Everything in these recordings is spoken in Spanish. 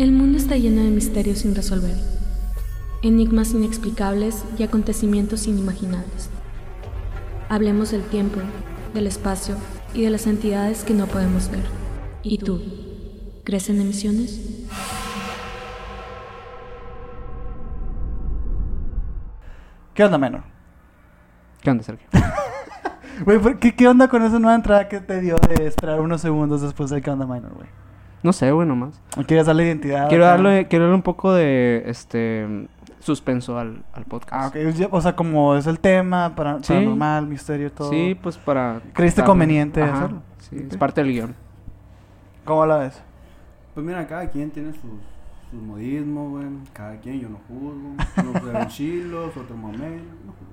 El mundo está lleno de misterios sin resolver, enigmas inexplicables y acontecimientos inimaginables. Hablemos del tiempo, del espacio y de las entidades que no podemos ver. ¿Y tú? ¿Crees en emisiones? ¿Qué onda, menor? ¿Qué onda, Sergio? Güey, ¿por ¿qué, ¿qué onda con esa nueva entrada que te dio de esperar unos segundos después del ¿Qué onda, minor, güey? No sé, güey, nomás. ¿O quieres darle identidad? Quiero acá? darle, quiero darle un poco de este suspenso al, al podcast. Ah, ok. ya- O sea, como es el tema, para, Sí. paranormal, misterio, todo. Sí, pues para. ¿Creíste conveniente Ajá, hacerlo? Sí, Ok. es parte del guion. ¿Cómo la ves? Pues mira, cada quien tiene sus, sus modismos, güey. Cada quien, yo no juzgo. Unos fueron chilos, otros mamelos. No juzgo.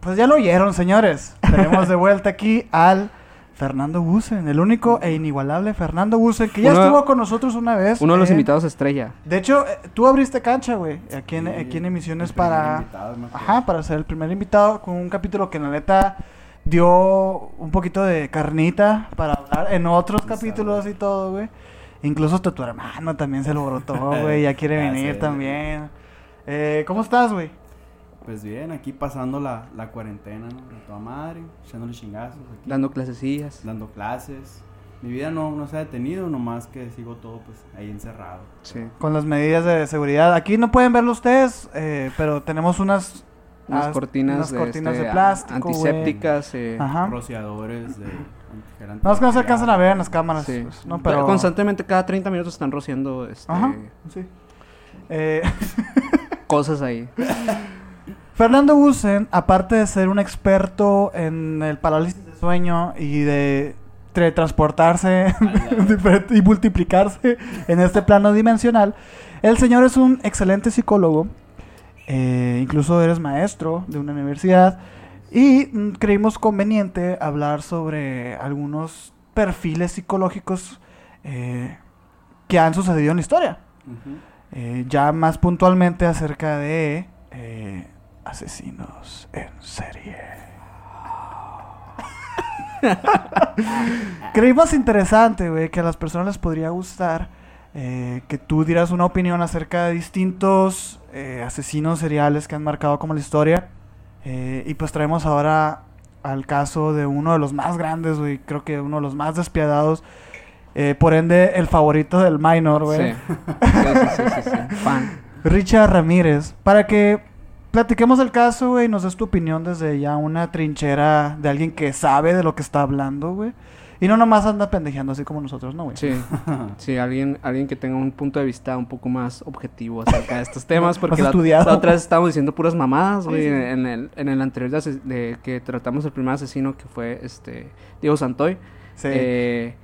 Pues ya lo oyeron, señores. Tenemos de vuelta aquí al Fernando Busen, el único e inigualable Fernando Busen, que ya Uno- estuvo con nosotros una vez. Uno de los eh, invitados estrella. De hecho, eh, tú abriste cancha, güey, aquí en, Sí, aquí en emisiones para... invitado. Ajá, para ser el primer invitado con un capítulo que en la neta dio un poquito de carnita para hablar en otros Sí, capítulos sabe. y todo, güey. Incluso hasta tu hermano también se lo brotó, güey, ya quiere Ya venir también. Eh, ¿Cómo estás, güey? Pues bien, aquí pasando la, la cuarentena, ¿no? De toda madre, echándole chingazos aquí. Dando clasecillas. dando clases. Mi vida no, no se ha detenido, nomás que sigo todo pues ahí encerrado. Sí. Con las medidas de seguridad. Aquí no pueden verlo ustedes, eh, pero tenemos unas... Unas cortinas, unas de, cortinas este, de plástico, güey. antisépticas. eh, Ajá. Rociadores de No, es que no se alcanzan a ver en las cámaras, sí. pues, ¿no? Pero... Constantemente, cada 30 minutos están rociando este, Ajá, sí. Eh, cosas ahí. Fernando Busen, aparte de ser un experto en el parálisis de sueño y de teletransportarse y multiplicarse en este plano dimensional, el señor es un excelente psicólogo, eh, incluso eres maestro de una universidad y mm, creímos conveniente hablar sobre algunos perfiles psicológicos eh, que han sucedido en la historia. Eh, ya más puntualmente acerca de eh, asesinos en serie. Creímos interesante, güey, que a las personas les podría gustar eh, que tú dieras una opinión acerca de distintos eh, asesinos seriales que han marcado como la historia. Eh, y pues traemos ahora al caso de uno de los más grandes, güey, creo que uno de los más despiadados. eh, por ende, el favorito del minor, güey. Sí. Sí, sí, sí, sí, sí. Fan. Richard Ramírez, para que platiquemos el caso, güey, y nos des tu opinión desde ya una trinchera de alguien que sabe de lo que está hablando, güey. Y no nomás anda pendejeando así como nosotros, ¿no, güey? Sí, sí, alguien, alguien que tenga un punto de vista un poco más objetivo acerca de estos temas, porque la, estudiado. la otra vez estábamos diciendo puras mamadas, güey, Sí, sí. en el, en el anterior de que tratamos el primer asesino que fue este Diego Santoy, Sí. eh,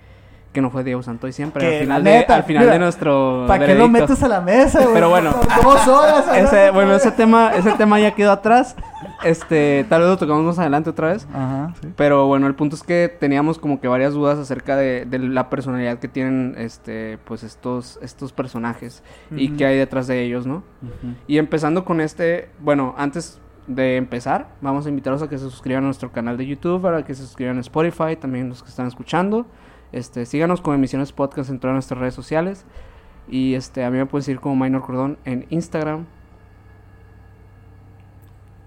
que no fue Diego Santoy siempre, Que al final, de, al final mira, de nuestro ¿Para qué lo metes a la mesa, güey? Pero bueno. Dos horas. Ese, bueno, ese tema, ese tema ya quedó atrás, este, tal vez lo tocamos más adelante otra vez. Ajá, sí. Pero bueno, el punto es que teníamos como que varias dudas acerca de, de la personalidad que tienen este pues estos estos personajes y Ujú. qué hay detrás de ellos, ¿no? Ujú. Y empezando con este, bueno, antes de empezar, vamos a invitarlos a que se suscriban a nuestro canal de YouTube, para que se suscriban a Spotify, también los que están escuchando. Este, síganos con Emisiones Podcast en todas nuestras redes sociales. Y este, a mí me pueden seguir como Minor Cordón en Instagram.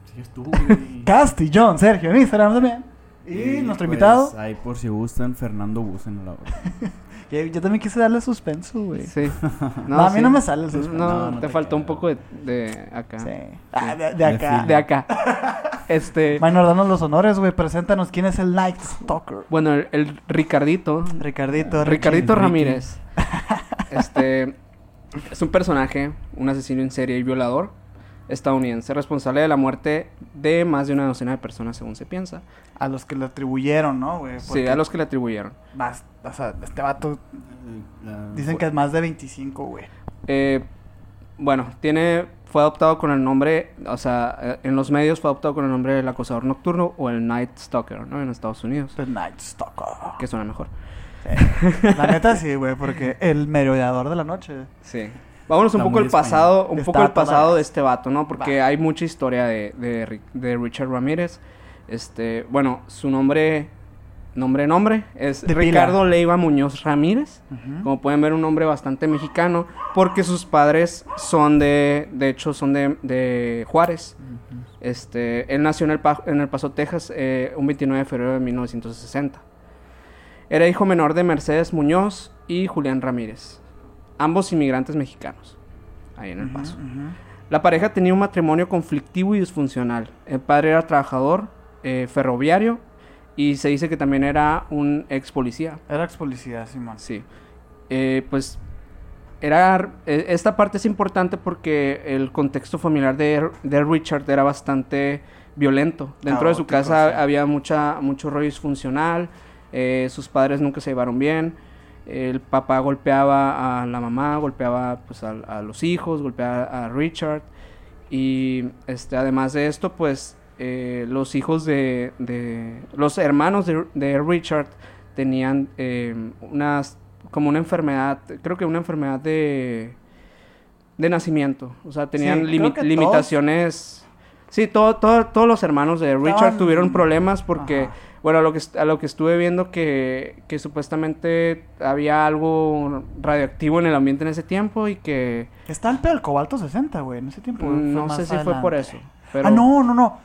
Sigues tú, güey. Castillón, Sergio, en Instagram también. Y, nuestro pues, invitado. Ahí por si gustan, Fernando Busen a la Yo también quise darle suspenso, güey. Sí. No, a mí sí. no me sale el suspenso. No, te te faltó un poco de, de acá. Sí. Ah, de, de acá. De acá. Este. Minor, danos los honores, güey. Preséntanos quién es el Night Stalker. Bueno, el, el Ricardito. Ricardito. Ricardito. Ramírez. Este. Es un personaje, un asesino en serie y violador estadounidense, responsable de la muerte de más de una docena de personas, según se piensa. A los que le atribuyeron, ¿no, güey? Sí, a los que le atribuyeron. Más, o sea, este vato dicen que es más de 25, güey. Eh, bueno, tiene. Fue adoptado con el nombre, o sea, eh, en los medios fue adoptado con el nombre del acosador nocturno o el Night Stalker, ¿no? En Estados Unidos, The Night Stalker. que suena mejor. Sí. La neta sí, güey, porque el merodeador de la noche. Sí. Vámonos un poco al pasado, un Está poco al pasado de este vato, ¿no? Porque Va. hay mucha historia de, de Richard Ramírez. Este, bueno, su nombre nombre, nombre, es pila. Ricardo Leiva Muñoz Ramírez. Como pueden ver, un nombre bastante mexicano, porque sus padres son de, de hecho, son de, de Juárez. Este, él nació en el, Pa- en el Paso, Texas, eh, un 29 de febrero de 1960. Era hijo menor de Mercedes Muñoz y Julián Ramírez, ambos inmigrantes mexicanos, ahí en el Paso. La pareja tenía un matrimonio conflictivo y disfuncional. El padre era trabajador eh, ferroviario y se dice que también era un ex policía. Era ex policía, Simón. Sí. Eh, pues era eh, esta parte es importante porque el contexto familiar de, de Richard era bastante violento. Dentro de su casa había mucha mucho rollo disfuncional. eh, sus padres nunca se llevaron bien. El papá golpeaba a la mamá, golpeaba pues, a, a los hijos, golpeaba a Richard. Y este, además de esto, pues eh, los hijos de, de- los hermanos de, de Richard tenían eh, unas como una enfermedad, creo que una enfermedad de de nacimiento, o sea, tenían Sí, limi- creo que todos- limitaciones. Sí, todo, todo- todos los hermanos de Richard Estaban- tuvieron problemas porque, Ajá. bueno, a lo que, a lo que estuve viendo que, que supuestamente había algo radioactivo en el ambiente en ese tiempo y que Está el cobalto 60, güey, en ese tiempo. no sé si fue por eso. Pero... Ah, no, no, no.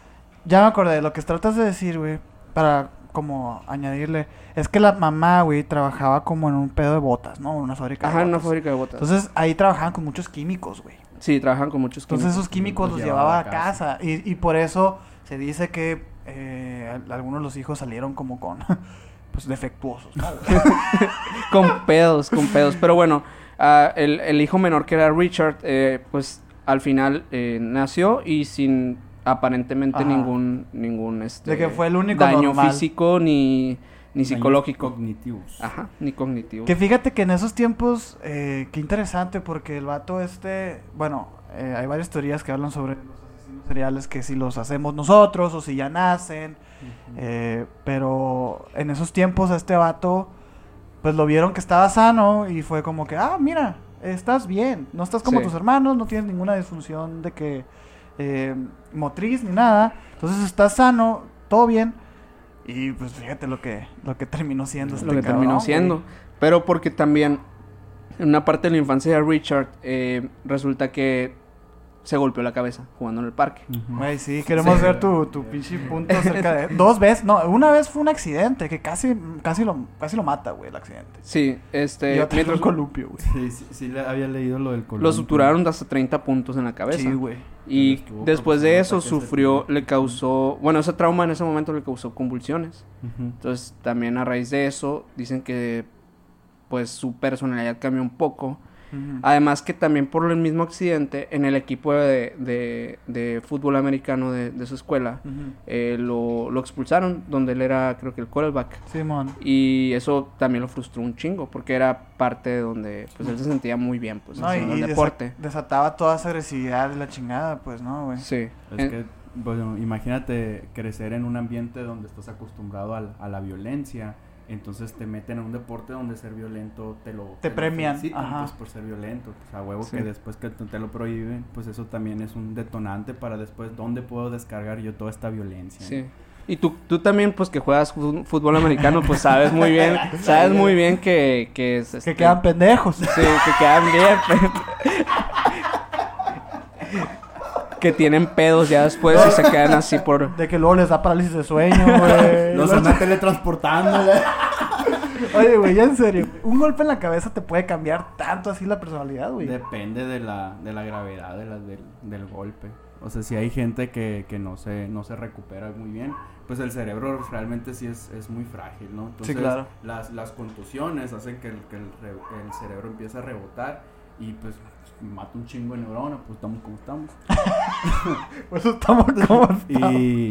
Ya me acordé. Lo que tratas de decir, güey, para como añadirle, es que la mamá, güey, trabajaba como en un pedo de botas, ¿no? En una fábrica Ajá, de en una botas. fábrica de botas. Entonces ahí trabajaban con muchos químicos, güey. sí, trabajan con muchos Entonces químicos. esos químicos Los los llevaba a casa. Y, y por eso se dice que eh, al- algunos de los hijos salieron como con, pues, defectuosos, ¿no? con pedos, con pedos. Pero bueno, ah, el, el hijo menor que era Richard, eh, pues al final eh, nació y sin aparentemente Ajá. ningún ningún este De que fue el único daño normal. físico ni ni psicológico. Cognitivos. Ajá, ni cognitivo. Que fíjate que en esos tiempos, eh, qué interesante, porque el vato este, bueno, eh, hay varias teorías que hablan sobre los asesinos seriales, que si los hacemos nosotros o si ya nacen, eh, pero en esos tiempos a este vato, pues lo vieron que estaba sano y fue como que, ah, mira, estás bien, no estás como Sí. tus hermanos, no tienes ninguna disfunción de que eh, motriz ni nada, entonces estás sano, todo bien. Y pues fíjate lo que, lo que terminó siendo este lo que cabrón, terminó güey. siendo. Pero porque también en una parte de la infancia de Richard eh, resulta que se golpeó la cabeza jugando en el parque. Güey, sí, queremos Sí. ver tu, tu pinche punto acerca de... Dos veces, no, una vez fue un accidente que casi, casi, lo, casi lo mata, güey, el accidente. Sí, este y mientras un columpio, güey. Sí, sí, sí le había leído lo del lo columpio. suturaron hasta 30 puntos en la cabeza. Sí, güey. Y después de eso sufrió, le causó, bueno, ese trauma en ese momento le causó convulsiones. Entonces también a raíz de eso dicen que pues su personalidad cambió un poco. Además que también por el mismo accidente en el equipo de, de- de fútbol americano de, de su escuela eh, lo, lo expulsaron, donde él era creo que el quarterback. Simón. Y eso también lo frustró un chingo, porque era parte de donde pues él se sentía muy bien pues No, y, haciendo el desa- deporte. desataba toda esa agresividad de la chingada, pues, ¿no, güey? Sí. Es En- que, bueno, imagínate crecer en un ambiente donde estás acostumbrado al- a, la violencia, entonces te meten en un deporte donde ser violento te lo Te lo premian, felicitan, ajá. pues, por ser violento, pues a huevo Sí. que después que te, lo prohíben, pues eso también es un detonante para después dónde puedo descargar yo toda esta violencia. Sí. Y tú, tú también, pues que juegas fútbol americano, pues sabes muy bien, sabes muy bien que, que es, Que quedan pendejos. Sí, que quedan bien. que tienen pedos ya después y se quedan así por... De que luego les da parálisis de sueño, güey. Los andan teletransportando. Oye, güey, ya en serio. Un golpe en la cabeza te puede cambiar tanto así la personalidad, güey. Depende de la, de la gravedad de la- del, del golpe. O sea, si hay gente que, que no, se, no se recupera muy bien, pues el cerebro realmente sí es, es muy frágil, ¿no? Entonces, claro. las, las contusiones hacen que, el, que el, re- el cerebro empiece a rebotar y pues mata un chingo de neuronas, pues estamos como estamos. Por eso estamos como estamos. Y,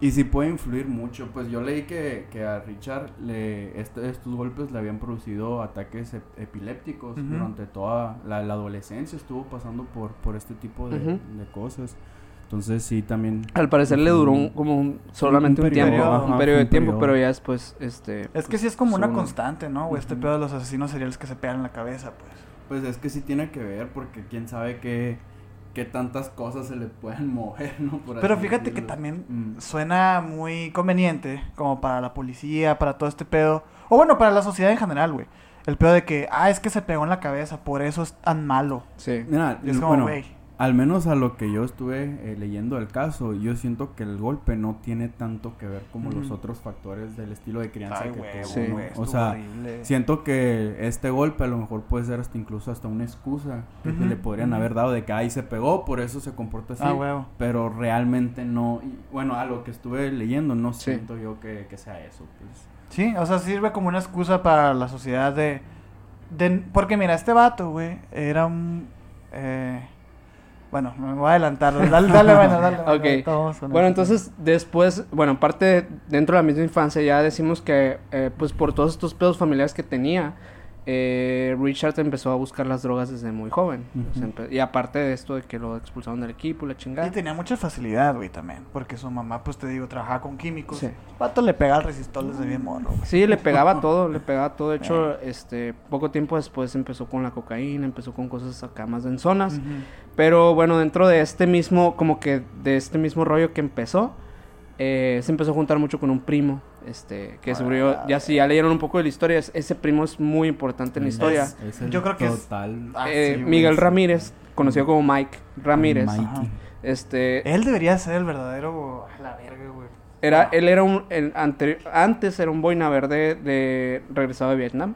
y sí puede influir mucho. Pues yo leí que, que a Richard le, este- estos golpes le habían producido ataques ep- epilépticos durante toda la, la adolescencia. Estuvo pasando por, por este tipo de, cosas. Entonces sí, también... Al parecer le duró un- como un- solamente un, periodo, tiempo, ajá, un periodo de tiempo, periodo. pero ya después, este... Es que sí es como una Son- constante, ¿no, güey? Este pedo de los asesinos seriales que se pegan en la cabeza, pues. Pues es que sí tiene que ver porque quién sabe qué, qué tantas cosas se le pueden mover, ¿no? Por Pero fíjate que también Mm. suena muy conveniente como para la policía, para todo este pedo. O bueno, para la sociedad en general, güey. El pedo de que, ah, es que se pegó en la cabeza, por eso es tan malo. Sí. Mira, Y es como, bueno, güey. Al menos a lo que yo estuve eh, leyendo del caso, yo siento que el golpe no tiene tanto que ver como los Ujú. otros factores del estilo de crianza Ay, que güey, tuvo, Sí. O sea, horrible. siento que este golpe a lo mejor puede ser hasta incluso hasta una excusa que le podrían haber dado de que ahí se pegó, por eso se comporta así. Ah, huevo. Pero realmente no, y, bueno, a lo que estuve leyendo no Sí. siento yo que, que sea eso, pues. Sí, o sea, sirve como una excusa para la sociedad de... de porque mira, este vato, güey, era un... eh, bueno, me voy a adelantar. Dale, dale, bueno, dale. Ok. ahorita vamos con Bueno, eso. entonces después, bueno, aparte dentro de la misma infancia ya decimos que eh, pues por todos estos pedos familiares que tenía, eh, Richard empezó a buscar las drogas desde muy joven. Y aparte de esto de que lo expulsaron del equipo, la chingada. Y tenía mucha facilidad, güey, también. Porque su mamá, pues te digo, trabajaba con químicos. Sí. El vato le pega al resistor desde bien mono, güey. Sí, le pegaba todo, le pegaba todo. De hecho, este, poco tiempo después empezó con la cocaína, empezó con cosas acá más densonas. Ujú. Pero bueno, dentro de este mismo, como que de este mismo rollo que empezó, eh, se empezó a juntar mucho con un primo, este, que Ah, seguro, ya si ya leyeron un poco de la historia, es- ese primo es muy importante en la historia. es el yo creo que es- Ah, Eh, sí, güey, Miguel sí. Ramírez, conocido como Mike Ramírez, Mikey. Este, Él debería ser el verdadero... a la verga, güey. era, él era un, el antes era un boina verde de regresado de Vietnam.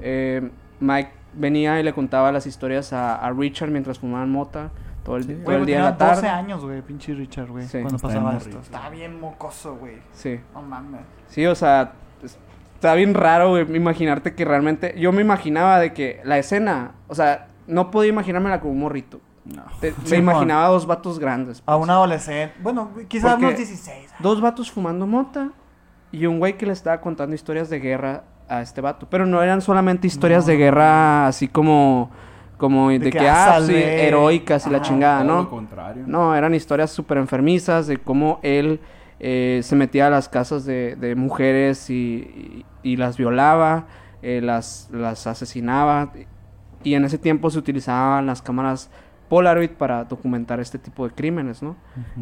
Eh, Mike venía y le contaba las historias a, a Richard mientras fumaban mota todo el, Sí. todo Güey, el día de tenía la tarde. 12 años, güey, pinche Richard, güey. Sí. Cuando Está pasaba esto. Estaba bien mocoso, güey. Sí. No mames. Sí, o sea, es- está bien raro, güey, imaginarte que realmente... Yo me imaginaba de que la escena, o sea, no podía imaginármela como un morrito. No. Te- Sí, me imaginaba dos vatos grandes. A pues. un adolescente. Bueno, quizás Porque- unos 16. Dos vatos fumando mota y un güey que le estaba contando historias de guerra a este vato. Pero no eran solamente historias No. de guerra así como... Como de, De que, que, ah, ah, sí, heroicas y la chingada, Todo ¿no? lo contrario. No, eran historias súper enfermizas de cómo él eh, se metía a las casas de, de mujeres y, y- y las violaba, eh, las, las asesinaba. Y en ese tiempo se utilizaban las cámaras Polaroid para documentar este tipo de crímenes, ¿no?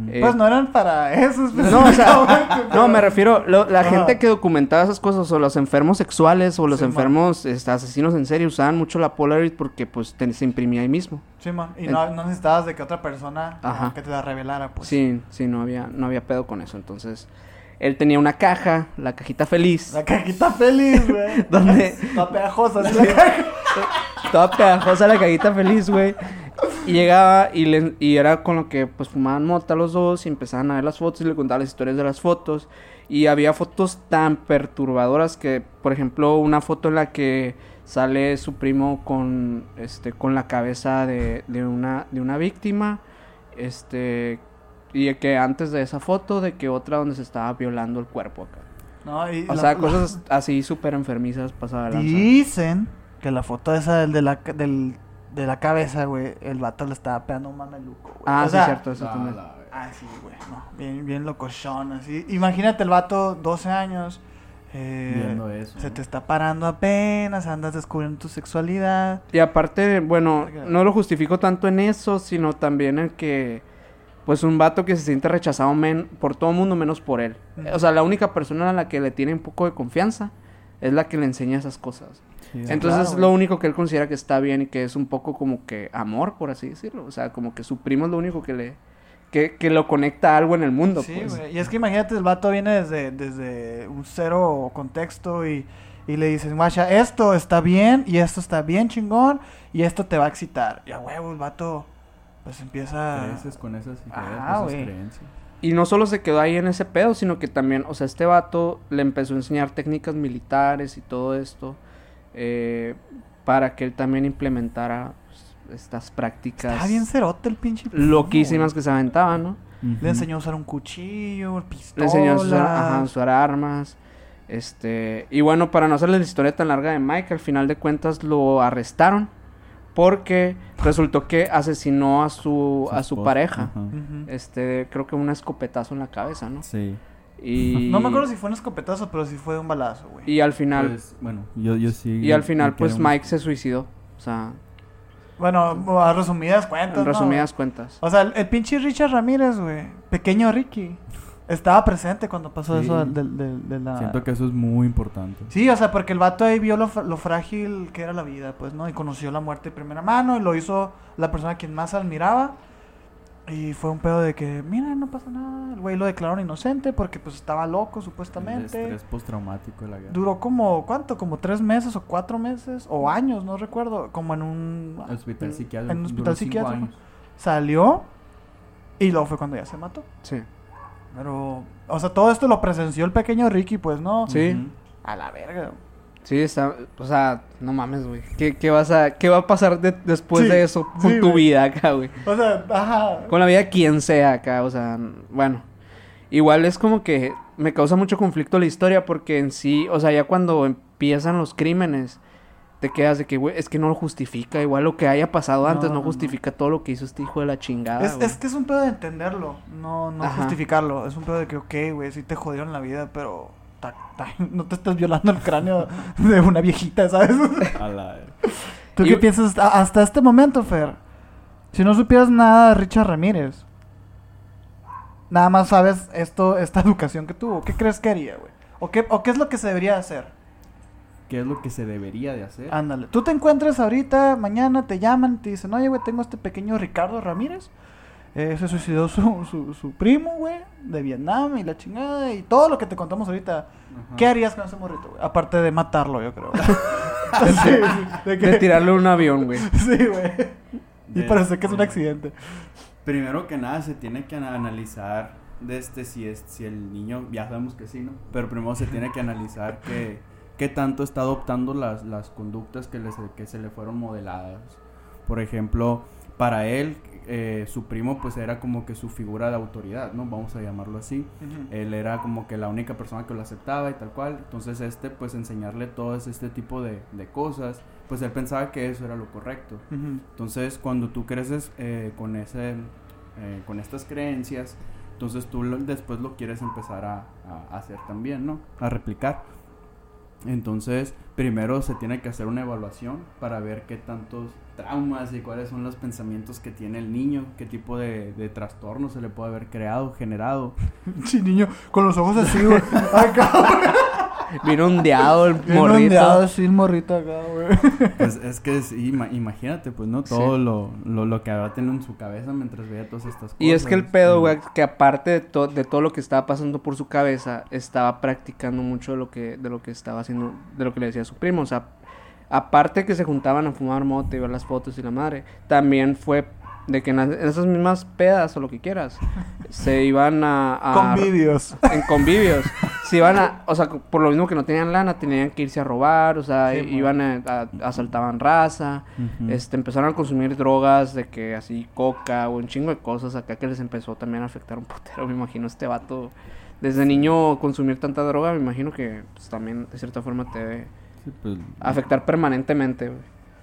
Eh, Pues no eran para eso. no, o sea, no, me refiero, lo- la gente que documentaba esas cosas, o los enfermos sexuales, o los Sí, enfermos este, asesinos en serie, usaban mucho la Polaroid porque pues te- se imprimía ahí mismo. Sí, man. Y no, no necesitabas de que otra persona Ajá. que te la revelara, pues. Sí, sí, no había, no había pedo con eso. Entonces, él tenía una caja, la cajita feliz, La cajita feliz, güey. ¿Dónde? Toda pegajosa, la caja. toda pegajosa la cajita feliz, güey. Y llegaba y, le, y era con lo que pues fumaban mota los dos y empezaban a ver las fotos y le contaba las historias de las fotos. Y había fotos tan perturbadoras que, por ejemplo, una foto en la que sale su primo con este con la cabeza de, de una de una víctima este y que antes de esa foto de que otra donde se estaba violando el cuerpo acá No, y o la- sea la- cosas así súper enfermizas pasadas. Dicen que la foto esa del de la, del, de la cabeza, güey, el vato le estaba pegando un mameluco, güey. ah O sí sea, cierto eso Ah, también. Ah, sí, güey, no. Bien, bien locochón, así. Imagínate el vato, 12 años. eh, Viendo eso, Se ¿no? te está parando apenas, andas descubriendo tu sexualidad. Y aparte, bueno, no lo justifico tanto en eso, sino también en que, pues, un vato que se siente rechazado men por todo el mundo menos por él. O sea, la única persona a la que le tiene un poco de confianza es la que le enseña esas cosas. Sí, Entonces claro, es lo único que él considera que está bien y que es un poco como que amor, por así decirlo. O sea, como que su primo es lo único que le... Que, que lo conecta a algo en el mundo, Sí, pues. güey. Y es que imagínate, el vato viene desde, desde un cero contexto y, y le dices, guacha, esto está bien y esto está bien chingón y esto te va a excitar. Y a huevo, el vato pues empieza... Creces con esas ideas, Ah, esas güey. creencias. Y no solo se quedó ahí en ese pedo, sino que también, o sea, este vato le empezó a enseñar técnicas militares y todo esto eh, para que él también implementara pues, estas prácticas Está bien cerote el pinche. loquísimas güey. que se aventaban, ¿no? Le enseñó a usar un cuchillo, Le pistolas. enseñó a usar, ajá, a usar armas. Este, y bueno, para no hacerles la historia tan larga de Mike, al final de cuentas lo arrestaron porque resultó que asesinó a su, a su esposa, pareja. Este, creo que un escopetazo en la cabeza, ¿no? Sí. Y No me acuerdo si fue un escopetazo, pero sí fue un balazo, güey. y al final Pues, bueno, yo, yo sí. y al final pues un- Mike se suicidó, o sea, Bueno, a resumidas cuentas. En ¿no, resumidas cuentas. O sea, el, el pinche Richard Ramírez, güey. Pequeño Ricky. Estaba presente cuando pasó Sí. eso del- del- del- de la... Siento que eso es muy importante. Sí, o sea, porque el vato ahí vio lo, lo frágil que era la vida, pues, ¿no? Y conoció la muerte de primera mano y lo hizo la persona a quien más admiraba. Y fue un pedo de que, mira, no pasa nada. El güey lo declararon inocente porque, pues, estaba loco, El supuestamente. estrés postraumático de la guerra. Duró como, ¿cuánto? Como tres meses o cuatro meses o años, no recuerdo. Como en un... Hospital psiquiátrico. En un hospital psiquiátrico. Salió y luego fue cuando ya se mató. Sí. Pero, o sea, todo esto lo presenció el pequeño Ricky, pues, ¿no? Sí. A la verga. Sí, está, o sea, no mames, güey. ¿Qué, qué vas a, ¿Qué va a pasar de- después Sí, de eso con sí, tu vida acá, güey? O sea, ajá. Con la vida de quien sea acá, o sea, bueno. Igual es como que me causa mucho conflicto la historia porque en sí, o sea, ya cuando empiezan los crímenes, te quedas de que, güey, es que no lo justifica. Igual lo que haya pasado antes No, no, no, justifica todo lo que hizo este hijo de la chingada, Es, que es un pedo de entenderlo, no, no Ajá. justificarlo. Es un pedo de que, ok, güey, sí te jodieron la vida, pero ta- ta- no te estás violando el cráneo de una viejita, ¿sabes? A la verga. ¿Tú Y- qué piensas hasta este momento, Fer? Si no supieras nada de Richard Ramírez, nada más sabes esto, esta educación que tuvo, ¿qué crees que haría, güey? ¿O qué, ¿O qué es lo que se debería hacer? ¿Qué es lo que se debería de hacer? Ándale. Tú te encuentras ahorita, mañana te llaman, te dicen, oye, güey, tengo este pequeño Ricardo Ramírez. Eh, se suicidó su, su, su primo, güey, de Vietnam y la chingada y todo lo que te contamos ahorita. Ajá. ¿Qué harías con ese morrito, güey? Aparte de matarlo, yo creo. Sí, sí, de que- De tirarle un avión, güey. Sí, güey. Y De- parece que es un accidente. Primero que nada se tiene que ana- analizar de este si es si el niño ya sabemos que sí, ¿no? Pero primero se tiene que analizar que qué tanto está adoptando las, las conductas que, les, que se le fueron modeladas. Por ejemplo, para él eh, su primo pues era como que su figura de autoridad, ¿no? Vamos a llamarlo así. Él era como que la única persona que lo aceptaba y tal cual. Entonces este pues enseñarle todo este tipo de, de cosas, pues él pensaba que eso era lo correcto. Entonces, cuando tú creces eh, con ese, eh, con estas creencias, entonces tú lo- después lo quieres empezar a, a hacer también, ¿no? A replicar. Entonces, primero se tiene que hacer una evaluación para ver qué tantos traumas y cuáles son los pensamientos que tiene el niño, qué tipo de, de trastorno se le puede haber creado, generado. Sí, niño, con los ojos así, güey. Vino ondeado el Bien morrito. ondeado así el morrito acá, güey. Pues es que es- ima- imagínate, pues, ¿no? Todo lo, lo, lo que habrá tenido en su cabeza mientras veía todas estas cosas. Y es que el pedo, güey, que aparte de, to- de todo lo que estaba pasando por su cabeza, estaba practicando mucho de lo que, de lo que estaba haciendo, de lo que le decía a su primo. O sea, aparte que se juntaban a fumar mote y ver las fotos y la madre, también fue de que en, las- en esas mismas pedas o lo que quieras, se iban a... a Convivios. en convivios. Se iban a, o sea, por lo mismo que no tenían lana, tenían que irse a robar, o sea, Sí, iban a, a- asaltaban raza, este, empezaron a consumir drogas de que así coca o un chingo de cosas acá que les empezó también a afectar un putero, me imagino este vato. Desde niño consumir tanta droga, me imagino que pues, también de cierta forma te debe Sí, pues, afectar permanentemente, güey.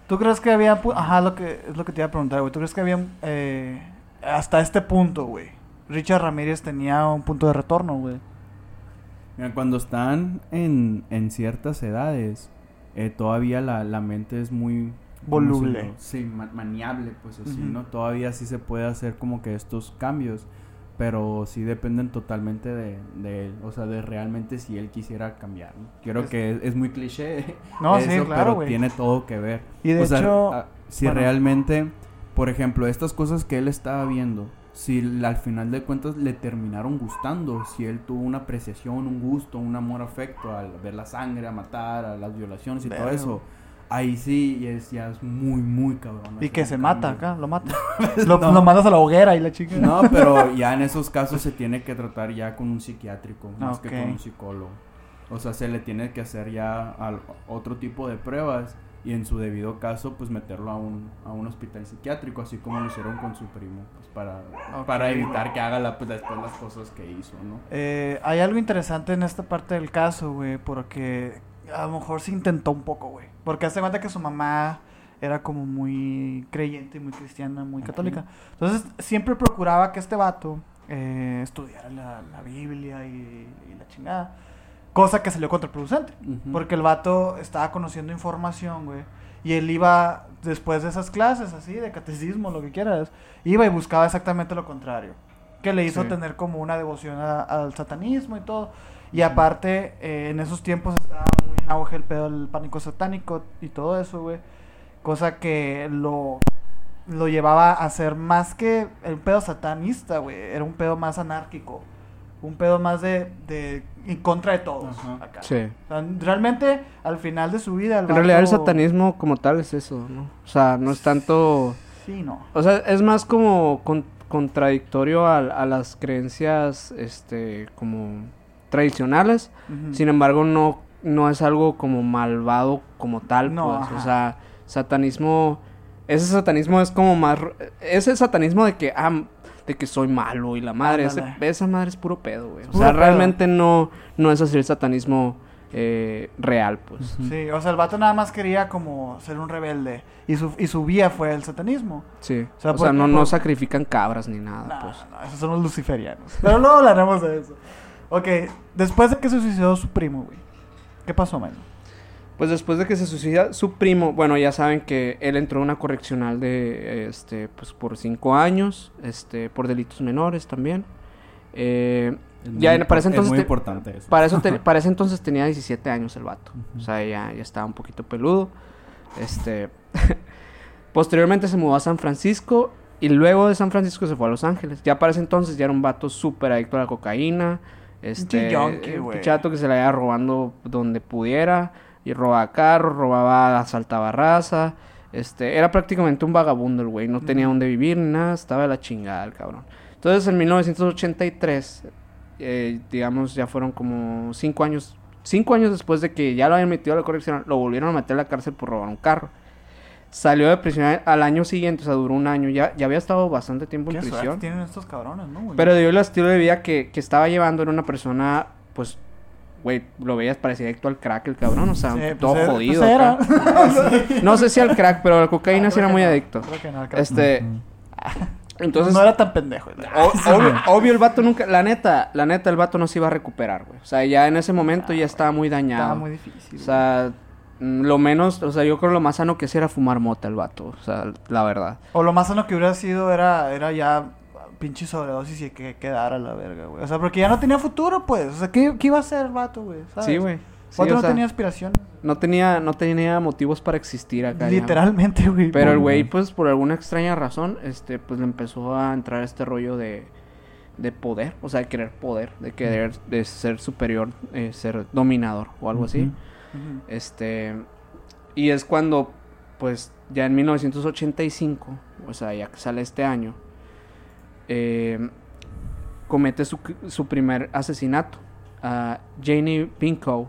¿Tú crees que había... Ajá, lo que, es lo que te iba a preguntar, güey. ¿Tú crees que había... eh, hasta este punto, güey? Richard Ramírez tenía un punto de retorno, güey. Mira, cuando están en, en ciertas edades, eh, todavía la, la mente es muy... ¿cómo Voluble. Sí, ma- maniable, pues así. ¿no? Todavía sí se puede hacer como que estos cambios, pero sí dependen totalmente de, de él, o sea, de realmente si él quisiera cambiar, ¿no? Creo Es- que es, es muy cliché No, sí, eso, claro, pero tiene todo que ver. Y de O sea, hecho... ah, si bueno. realmente, por ejemplo, estas cosas que él estaba viendo, si al final de cuentas le terminaron gustando, si él tuvo una apreciación, un gusto, un amor, afecto al ver la sangre, a matar, a las violaciones y todo eso, ahí sí es, ya es muy, muy cabrón. Y que se mata acá, lo mata. lo, No. lo mandas a la hoguera y la chica. No, pero ya en esos casos se tiene que tratar ya con un psiquiátrico, más Ok. que con un psicólogo. O sea, se le tiene que hacer ya al- otro tipo de pruebas y en su debido caso, pues meterlo a un, a un hospital psiquiátrico, así como lo hicieron con su primo, pues para, para evitar que haga la, pues, después las cosas que hizo, ¿no? Eh, hay algo interesante en esta parte del caso, güey, porque a lo mejor se intentó un poco, güey. Porque hace cuenta que su mamá era como muy creyente, muy cristiana, muy católica. Entonces siempre procuraba que este vato eh, estudiara la, la Biblia y, y la chingada. Cosa que salió contraproducente. Porque el vato estaba conociendo información, güey. Y él iba después de esas clases, así, de catecismo, lo que quieras, iba y buscaba exactamente lo contrario. Que le hizo Sí. tener como una devoción a- al satanismo y todo. Y aparte, eh, en esos tiempos estaba muy en auge el pedo del pánico satánico y todo eso, güey. Cosa que lo, lo llevaba a ser más que el pedo satanista, güey. Era un pedo más anárquico. Un pedo más de, de en contra de todos. Ajá. acá. Sí. O sea, realmente, al final de su vida... el En realidad el satanismo como tal es eso, ¿no? O sea, no es tanto... Sí, no. O sea, es más como con- contradictorio a, a las creencias, este, como tradicionales. Sin embargo, no, no es algo como malvado como tal, No, pues. ajá. O sea, satanismo... Ese satanismo es como más... Ese satanismo de que... Ah, de que soy malo y la madre. ese- esa madre es puro pedo, güey. O sea, pedo. realmente no, no es así el satanismo eh, real, pues. Sí, o sea, el vato nada más quería como ser un rebelde. Y su, y su vía fue el satanismo. Sí. O sea, O sea, por- no, por- no sacrifican cabras ni nada, No, pues. no, esos son los luciferianos. Pero luego hablaremos de eso. Ok, después de que se suicidó su primo, güey. ¿Qué pasó, man? Pues después de que se suicida su primo, bueno, ya saben que él entró a una correccional de, este, pues por cinco años, este, por delitos menores también. Eh, Es ya muy en- para ese impor- entonces Es muy te- importante eso. para, eso te- para ese entonces tenía 17 años el vato. O sea, ya, ya estaba un poquito peludo. Este, posteriormente se mudó a San Francisco y luego de San Francisco se fue a Los Ángeles. Ya para ese entonces ya era un vato súper adicto a la cocaína. Este, un chato que se la iba robando donde pudiera. Y robaba carros, robaba, asaltaba raza. Este, era prácticamente un vagabundo el güey. No tenía dónde vivir ni nada. Estaba de la chingada el cabrón. Entonces en 1983, eh, digamos, ya fueron como cinco años. Cinco años después de que ya lo habían metido a la corrección, lo volvieron a meter a la cárcel por robar un carro. Salió de prisión al año siguiente, o sea, duró un año. Ya, ya había estado bastante tiempo en ¿Qué suerte prisión. tienen estos cabrones, no, güey? Pero debido al estilo de vida que, que estaba llevando, era una persona, pues, güey, lo veías, parecía adicto al crack el cabrón, o sea, Sí, pues todo era- jodido. pues era. acá. No sé si al crack, pero a la cocaína sí era muy no, adicto. creo que no, creo- Este, entonces, no era tan pendejo. o- obvio, obvio el vato nunca, la neta, la neta, el vato no se iba a recuperar, güey. O sea, ya en ese momento ya estaba muy dañado. Estaba muy difícil. O sea, lo menos, o sea, yo creo lo más sano que hacía era fumar mota el vato, o sea, la verdad. O lo más sano que hubiera sido era, era ya pinche sobredosis y que quedara la verga, güey. O sea, porque ya no tenía futuro, pues. O sea, ¿qué, qué iba a hacer el vato, güey? ¿Sabes? Sí, güey. Sí, o no sea, tenía aspiraciones. no tenía, no tenía motivos para existir acá. Literalmente, güey. Pero el güey, pues, por alguna extraña razón, este, pues, le empezó a entrar este rollo de, de poder, o sea, de querer poder, de querer, de ser superior, eh, ser dominador o algo así. Este, y es cuando, pues, ya en 1985, o sea, ya que sale este año, eh, comete su, su primer asesinato a Janie Pinkow.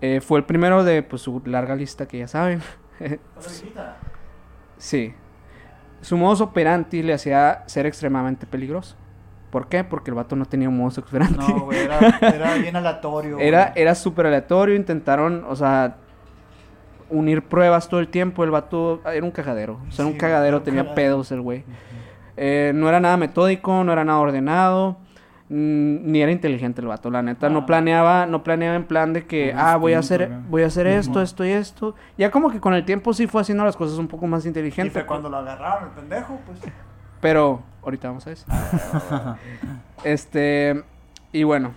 Eh, fue el primero de pues, su larga lista que ya saben. sí. Su modus operandi le hacía ser extremadamente peligroso. ¿Por qué? Porque el vato no tenía un modus operandi. No, güey, era, era bien aleatorio. Era, güey. era súper aleatorio, intentaron, o sea, unir pruebas todo el tiempo. El vato era un cagadero. O sea, era un cagadero, tenía cagadero. pedos el güey. Eh, no era nada metódico, no era nada ordenado. mm, Ni era inteligente el vato, la neta. No Ah. planeaba, no planeaba en plan de que, ah, voy a hacer, voy a hacer esto, esto y esto. Ya como que con el tiempo sí fue haciendo las cosas un poco más Y inteligente. fue cuando lo agarraron, el pendejo, pues. Pero, ahorita vamos a eso. Este, y bueno.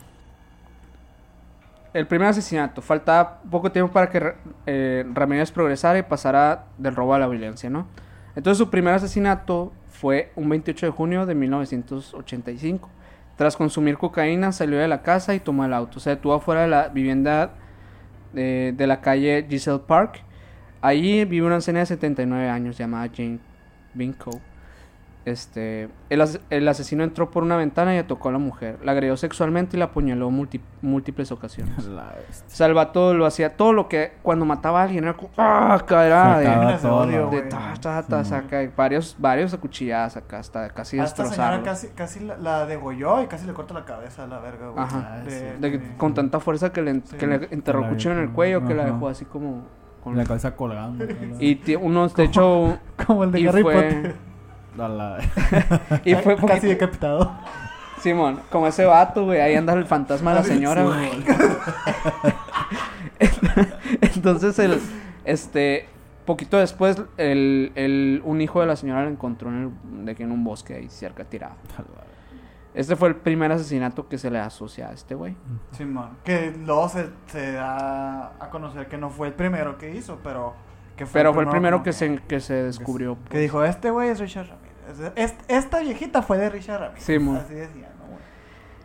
El primer asesinato. Falta poco tiempo para que eh, Ramírez progresara y pasara del robo a la violencia, ¿no? Entonces su primer asesinato fue un 28 de junio de 1985. Tras consumir cocaína salió de la casa y tomó el auto. Se detuvo afuera de la vivienda de, de la calle Giselle Park. Allí vive una anciana de 79 años llamada Jane Binko. Este, el, as- el asesino entró por una ventana y atacó a la mujer. La agredió sexualmente y la apuñaló multi- múltiples ocasiones. Vato lo hacía todo lo que cuando mataba a alguien era como, ¡ah! Era de, de todo, de güey. ta, ta, ta, Sí. saca varios, varios acuchilladas acá, hasta casi A esta señora casi, casi la, la degolló y casi le corta la cabeza a la verga, güey. Ajá. De- Sí. De de- con tanta fuerza que le, Sí. que le enterró La cuchillo en el cuello que la ajá. dejó así como... con- La cabeza colgando. y unos, de hecho... Como el de Harry fue- Potter. A la- Y fue Casi poquito- decapitado. Simón, como ese vato, güey, ahí anda el fantasma de la señora, güey. Entonces el este poquito después, el, el- un hijo de la señora lo encontró en, el, de que en un bosque ahí cerca tirado. Este fue el primer asesinato que se le asocia a este güey. Simón. Que luego se, se da a conocer que no fue el primero que hizo, pero que fue Pero fue el primero que se, que se descubrió. Que dijo, este güey es Richard Ramírez. Es- esta viejita fue de Richard Ramírez. Simón. Así decía, ¿no, güey?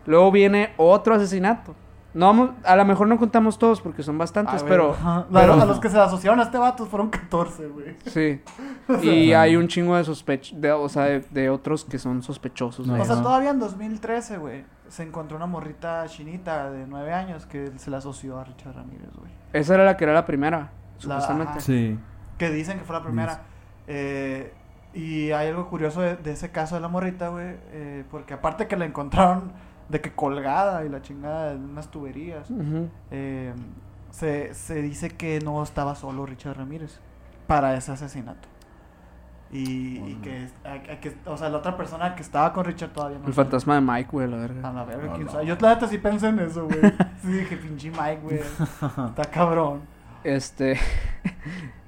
Luego viene otro asesinato. No a lo mejor no contamos todos porque son bastantes, pero, ajá. pero- A los que se asociaron a este vato fueron 14, güey. sí. Y hay un chingo de sospech, de, o sea, de, de otros que son sospechosos. No, O sea, todavía en 2013, güey, se encontró una morrita chinita de 9 años que se la asoció a Richard Ramírez, güey. Esa era la que era la primera, La- supuestamente. ajá. Sí. Que dicen que fue la primera. Eh, y hay algo curioso de, de ese caso de la morrita, güey. eh, porque aparte que la encontraron de que colgada y la chingada en unas tuberías. Eh, se, se dice que no estaba solo Richard Ramírez para ese asesinato. Y, y que, a- a que- o sea, la otra persona que estaba con Richard todavía no El fantasma de Mike, güey, la A verga. la verga, No, quién no. sabe. Yo la neta sí pensé en eso, güey. Sí dije, pinche Mike, güey. Está cabrón. Este.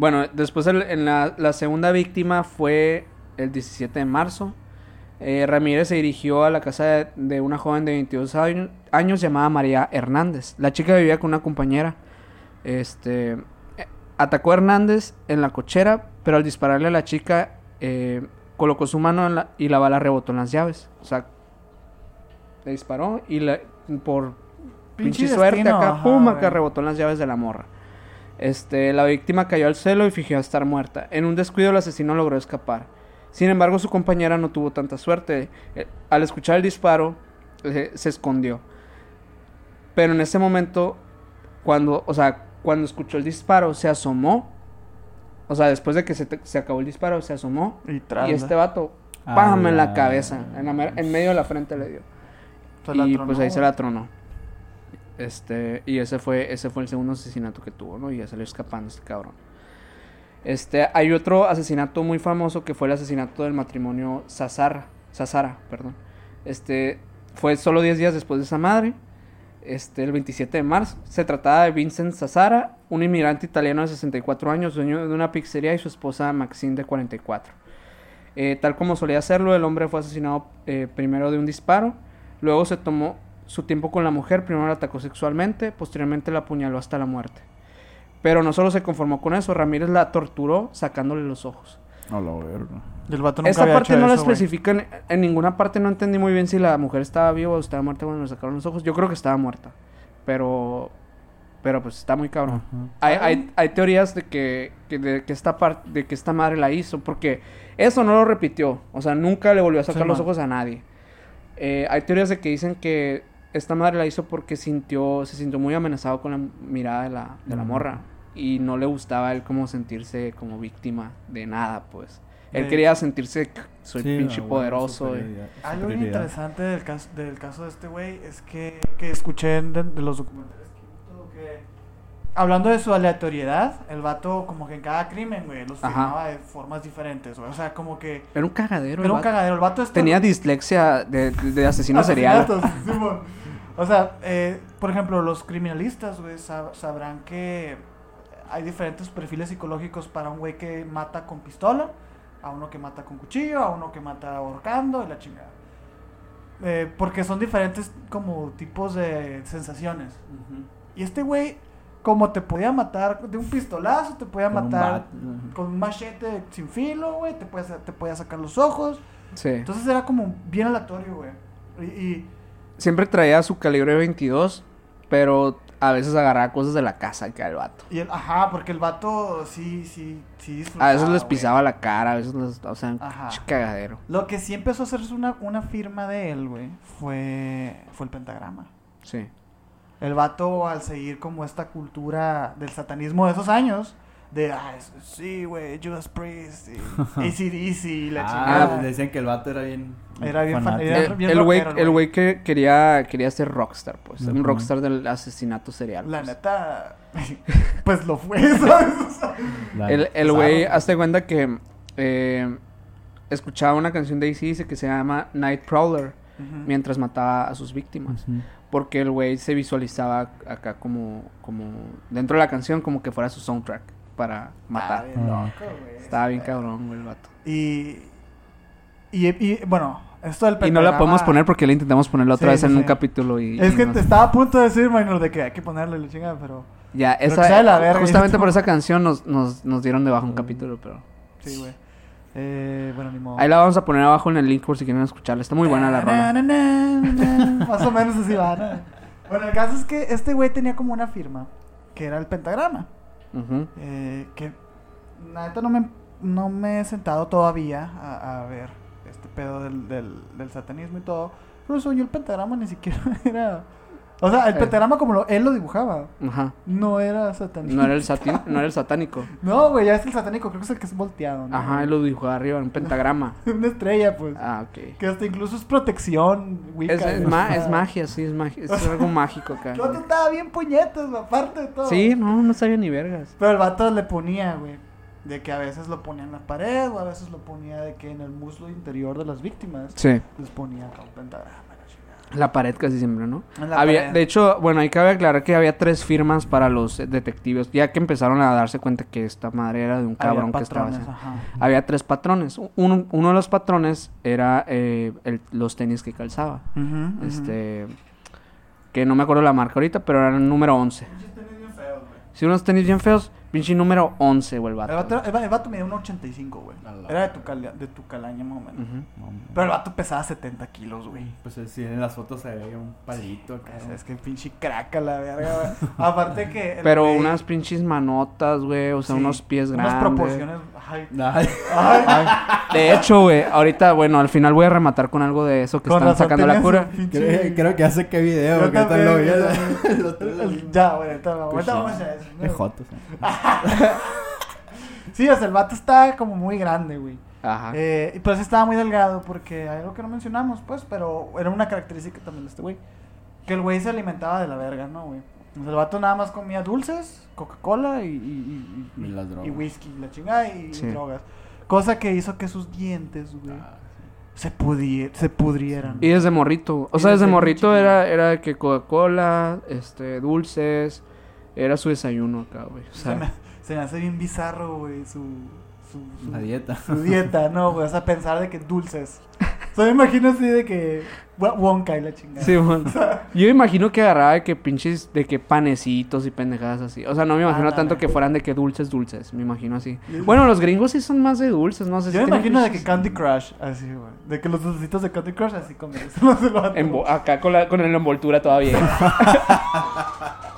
bueno, después el- en la, la segunda víctima fue el 17 de marzo. Eh, Ramírez se dirigió a la casa de, de una joven de 22 año- años llamada María Hernández. La chica vivía con una compañera. Este. Atacó a Hernández en la cochera, pero al dispararle a la chica, eh, colocó su mano en la- y la bala rebotó en las llaves. O sea, le disparó y la, por pinche, suerte destino, acá, ajá, pum, acá rebotó en las llaves de la morra. Este, la víctima cayó al suelo y fingió estar muerta. En un descuido el asesino logró escapar. Sin embargo, su compañera no tuvo tanta suerte. Eh, al escuchar el disparo, eh, se escondió. Pero en ese momento, cuando, o sea, cuando escuchó el disparo, se asomó. O sea, después de que se, te- se acabó el disparo, se asomó. Y, este vato, ¡pam! en la la- cabeza. En, la mer- en medio de la frente le dio. La y tronó, pues ahí se la tronó. Este, y ese fue, ese fue el segundo asesinato que tuvo, ¿no? Y ya salió escapando este cabrón. Este, hay otro asesinato muy famoso que fue el asesinato del matrimonio Sazara, Sazara, perdón. Este, fue solo 10 días después de esa madre. Este, el 27 de marzo. Se trataba de Vincent Sazara, un inmigrante italiano de 64 años, dueño de una pizzería, y su esposa Maxine de 44. Eh, tal como solía hacerlo, el hombre fue asesinado eh, primero de un disparo, luego se tomó su tiempo con la mujer, primero la atacó sexualmente, posteriormente la apuñaló hasta la muerte. Pero no solo se conformó con eso, Ramírez la torturó sacándole los ojos. A la verga. El vato nunca Esta había parte hecho no la eso, güey. especifica en, ninguna parte, no entendí muy bien si la mujer estaba viva o estaba muerta cuando le sacaron los ojos. Yo creo que estaba muerta, pero pero pues está muy cabrón. Hay, hay, hay teorías de que, que, de que esta parte de que esta madre la hizo porque eso no lo repitió, o sea, nunca le volvió a sacar Sí, los man. ojos a nadie. Eh, hay teorías de que dicen que esta madre la hizo porque sintió se sintió muy amenazado con la mirada de la, de la Ujú. morra y no le gustaba a él como sentirse como víctima de nada, pues. Él De- quería sentirse que soy Sí, pinche huevo, poderoso. y- superioridad- Algo bien superioridad. interesante del caso, del caso de este güey es que, que escuché de, de los documentales que hablando de su aleatoriedad, el vato como que en cada crimen, güey, los Ajá. firmaba de formas diferentes, güey. O sea, como que Era un cagadero. el era un vato. cagadero. El vato este Tenía dislexia de, de, de asesino serial. O sea, eh, por ejemplo, los criminalistas, güey, sab- sabrán que hay diferentes perfiles psicológicos para un güey que mata con pistola, a uno que mata con cuchillo, a uno que mata ahorcando y la chingada. Eh, porque son diferentes como tipos de sensaciones. Y este güey, como te podía matar de un pistolazo, te podía Con un matar ujú. con un machete sin filo, güey, te podía, te podía sacar los ojos. Sí. Entonces era como bien aleatorio, güey. Y, y- Siempre traía su calibre 22, pero a veces agarraba cosas de la casa que el vato. y el, ajá, porque el vato sí, sí, sí A veces les güey. pisaba la cara, a veces les... O sea, Ajá. cagadero. Lo que sí empezó a hacerse una, una firma de él, güey, fue, fue el pentagrama. Sí. El vato, al seguir como esta cultura del satanismo de esos años, de, ah, sí, güey, Judas Priest, y ACDC, y la Ah, chingada. decían que el vato era bien. Era bien fan- era- El- bien El güey el güey. que quería, quería ser rockstar, pues. Un rockstar del asesinato serial. La pues. neta, pues lo fue, ¿sabes? El, el güey, hazte cuenta que eh, escuchaba una canción de AC que se llama Night Prowler mientras mataba a sus víctimas. Porque el güey se visualizaba acá como, como dentro de la canción como que fuera su soundtrack. Para matar. Está bien loco, güey. Estaba bien cabrón, güey, el vato. Y, y, y, bueno, esto del Y no la podemos poner porque la intentamos ponerla otra Sí, vez sí, en un sí. capítulo y... Es y que no- te estaba a punto de decir, Minor, de que hay que ponerle la chingada, pero... Ya, esa, que la verga, justamente por esa canción nos, nos, nos dieron debajo un capítulo, pero... Sí, güey. Eh, bueno, ni modo. Ahí la vamos a poner abajo en el link por si quieren escucharla. Está muy buena la rola. Más o menos así va, ¿no? Bueno, el caso es que este güey tenía como una firma, que era el pentagrama. Eh, que neta no me, no me he sentado todavía a, a ver este pedo del, del, del satanismo y todo. Pero según yo el pentagrama ni siquiera era... O sea, el Eh. pentagrama como lo, él lo dibujaba, Ajá. no era satánico. No era el satín, no era el satánico. No, güey, ya es el satánico, creo que es el que es volteado, ¿no? Ajá, él lo dibujó arriba, un pentagrama. Una estrella, pues. Ah, ok. Que hasta incluso es protección, Wicca. Es, ma- es magia, sí, es magia. Es algo mágico acá. El vato estaba bien puñetas, aparte de todo. Sí, no, no sabía ni vergas. Pero el vato le ponía, güey, de que a veces lo ponía en la pared o a veces lo ponía de que en el muslo interior de las víctimas Sí. les ponía acá un pentagrama, la pared casi siempre, ¿no? Había, pared. de hecho, bueno, ahí cabe aclarar que había tres firmas para los detectives, ya que empezaron a darse cuenta que esta madre era de un cabrón que estaba haciendo. Había tres patrones. Uno, uno de los patrones era eh, el- los tenis que calzaba. Este. Que no me acuerdo la marca ahorita, pero era el número 11. Si unos tenis bien feos, pinche número 11, güey, el El vato. vato, el el vato medía un 85, güey. Era de tu, cala- de tu calaña, más o menos. No. Pero el vato pesaba 70 kilos, güey. Pues eh, sí, en las fotos se veía un palito. Es, es que pinche craca la verga, güey. Aparte que. Pero güey- unas pinches manotas, güey, o sea, sí, unos pies unas grandes. proporciones. Ay, Ay, ay, De hecho, güey, ahorita, bueno, al final voy a rematar con algo de eso que con están razón sacando la cura. pinche- creo, creo que hace qué video. Porque también, lo. Ya, güey, Pues vamos sí. a eso. jotos. eh. Sí, o sea, el vato está como muy grande, güey. Ajá. Eh, y pues estaba muy delgado porque hay algo que no mencionamos, pues, pero era una característica también de este güey. Que el güey se alimentaba de la verga, ¿no, güey? O sea, el vato nada más comía dulces, Coca-Cola y, y, y- Y las drogas. y whisky, la chingada y, y Sí. drogas. Cosa que hizo que sus dientes, güey, Ah, se, pudie- se pudrieran. Y desde morrito. O sea, desde desde morrito era, era de que Coca-Cola, este, dulces. Era su desayuno acá, güey. O se, sea, me, se me hace bien bizarro, güey, su, su, su- La dieta. su dieta, ¿no, güey? O sea, pensar de que dulces. O sea, me imagino así de que Wonka y la chingada. Sí, bueno. Yo me imagino que agarraba de que pinches, de que panecitos y pendejadas así. O sea, no me imagino tanto que fueran de que dulces, dulces. Me imagino así. Bueno, los gringos sí son más de dulces, no sé si Yo me imagino de que Candy Crush, así, güey. De que los dulcitos de Candy Crush así comen. Acá con la, con la envoltura todavía.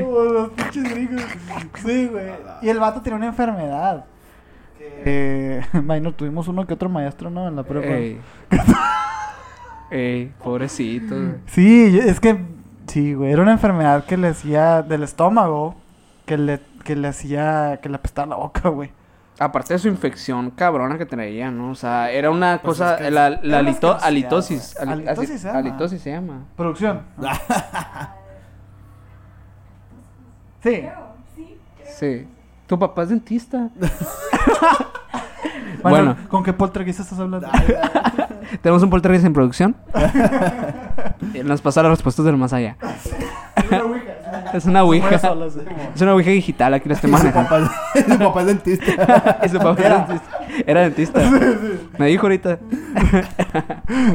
Como los pinches gringos. Sí, güey. Y el vato tenía una enfermedad. Eh, bueno, tuvimos uno que otro maestro, ¿no? En la prueba. Ey. Ey, pobrecito. güey. Sí, es que, sí, güey. Era una enfermedad que le hacía del estómago. Que le, que le hacía, que le apestaba la boca, güey. Aparte de su infección cabrona que traía, ¿no? O sea, era una Pues cosa, es que la, es- la era una alito- asquerosidad, halitosis. güey. ali- Halitosis asi- se llama. halitosis Sí. Sí. Tu papá es dentista. Bueno, Bueno. ¿con qué poltergeist estás hablando? Tenemos un poltergeist en producción. Nos pasa las respuestas del más allá. Es una ouija. Es una ouija digital, aquí la estoy Y su manejando. papá, es- su papá es dentista. Y su papá era dentista. Era dentista. Me dijo ahorita.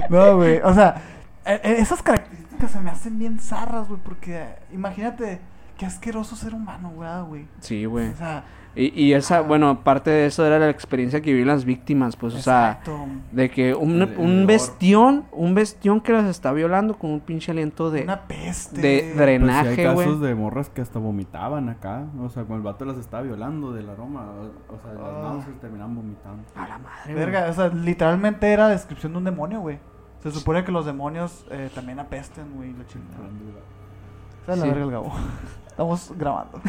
No, güey. O sea, eh, eh, esas características se me hacen bien zarras, güey. Porque imagínate qué asqueroso ser humano, güey, güey. Sí, güey. O sea, Y, y esa, bueno, parte de eso era la experiencia que vivieron las víctimas, pues, o sea, exacto. de que un, El- un bestión, un bestión que las está violando con un pinche aliento de... Una peste. de Pues sí, drenaje, hay güey. casos de morras que hasta vomitaban acá. O sea, cuando el vato las estaba violando del aroma. O, sea, las Ah. náuseas terminaban vomitando. A la madre. Verga, o sea, literalmente era descripción de un demonio, güey. Se supone que los demonios eh, también apesten, güey, la chingada. O sea, la Sí. verga el Gabo. Estamos grabando.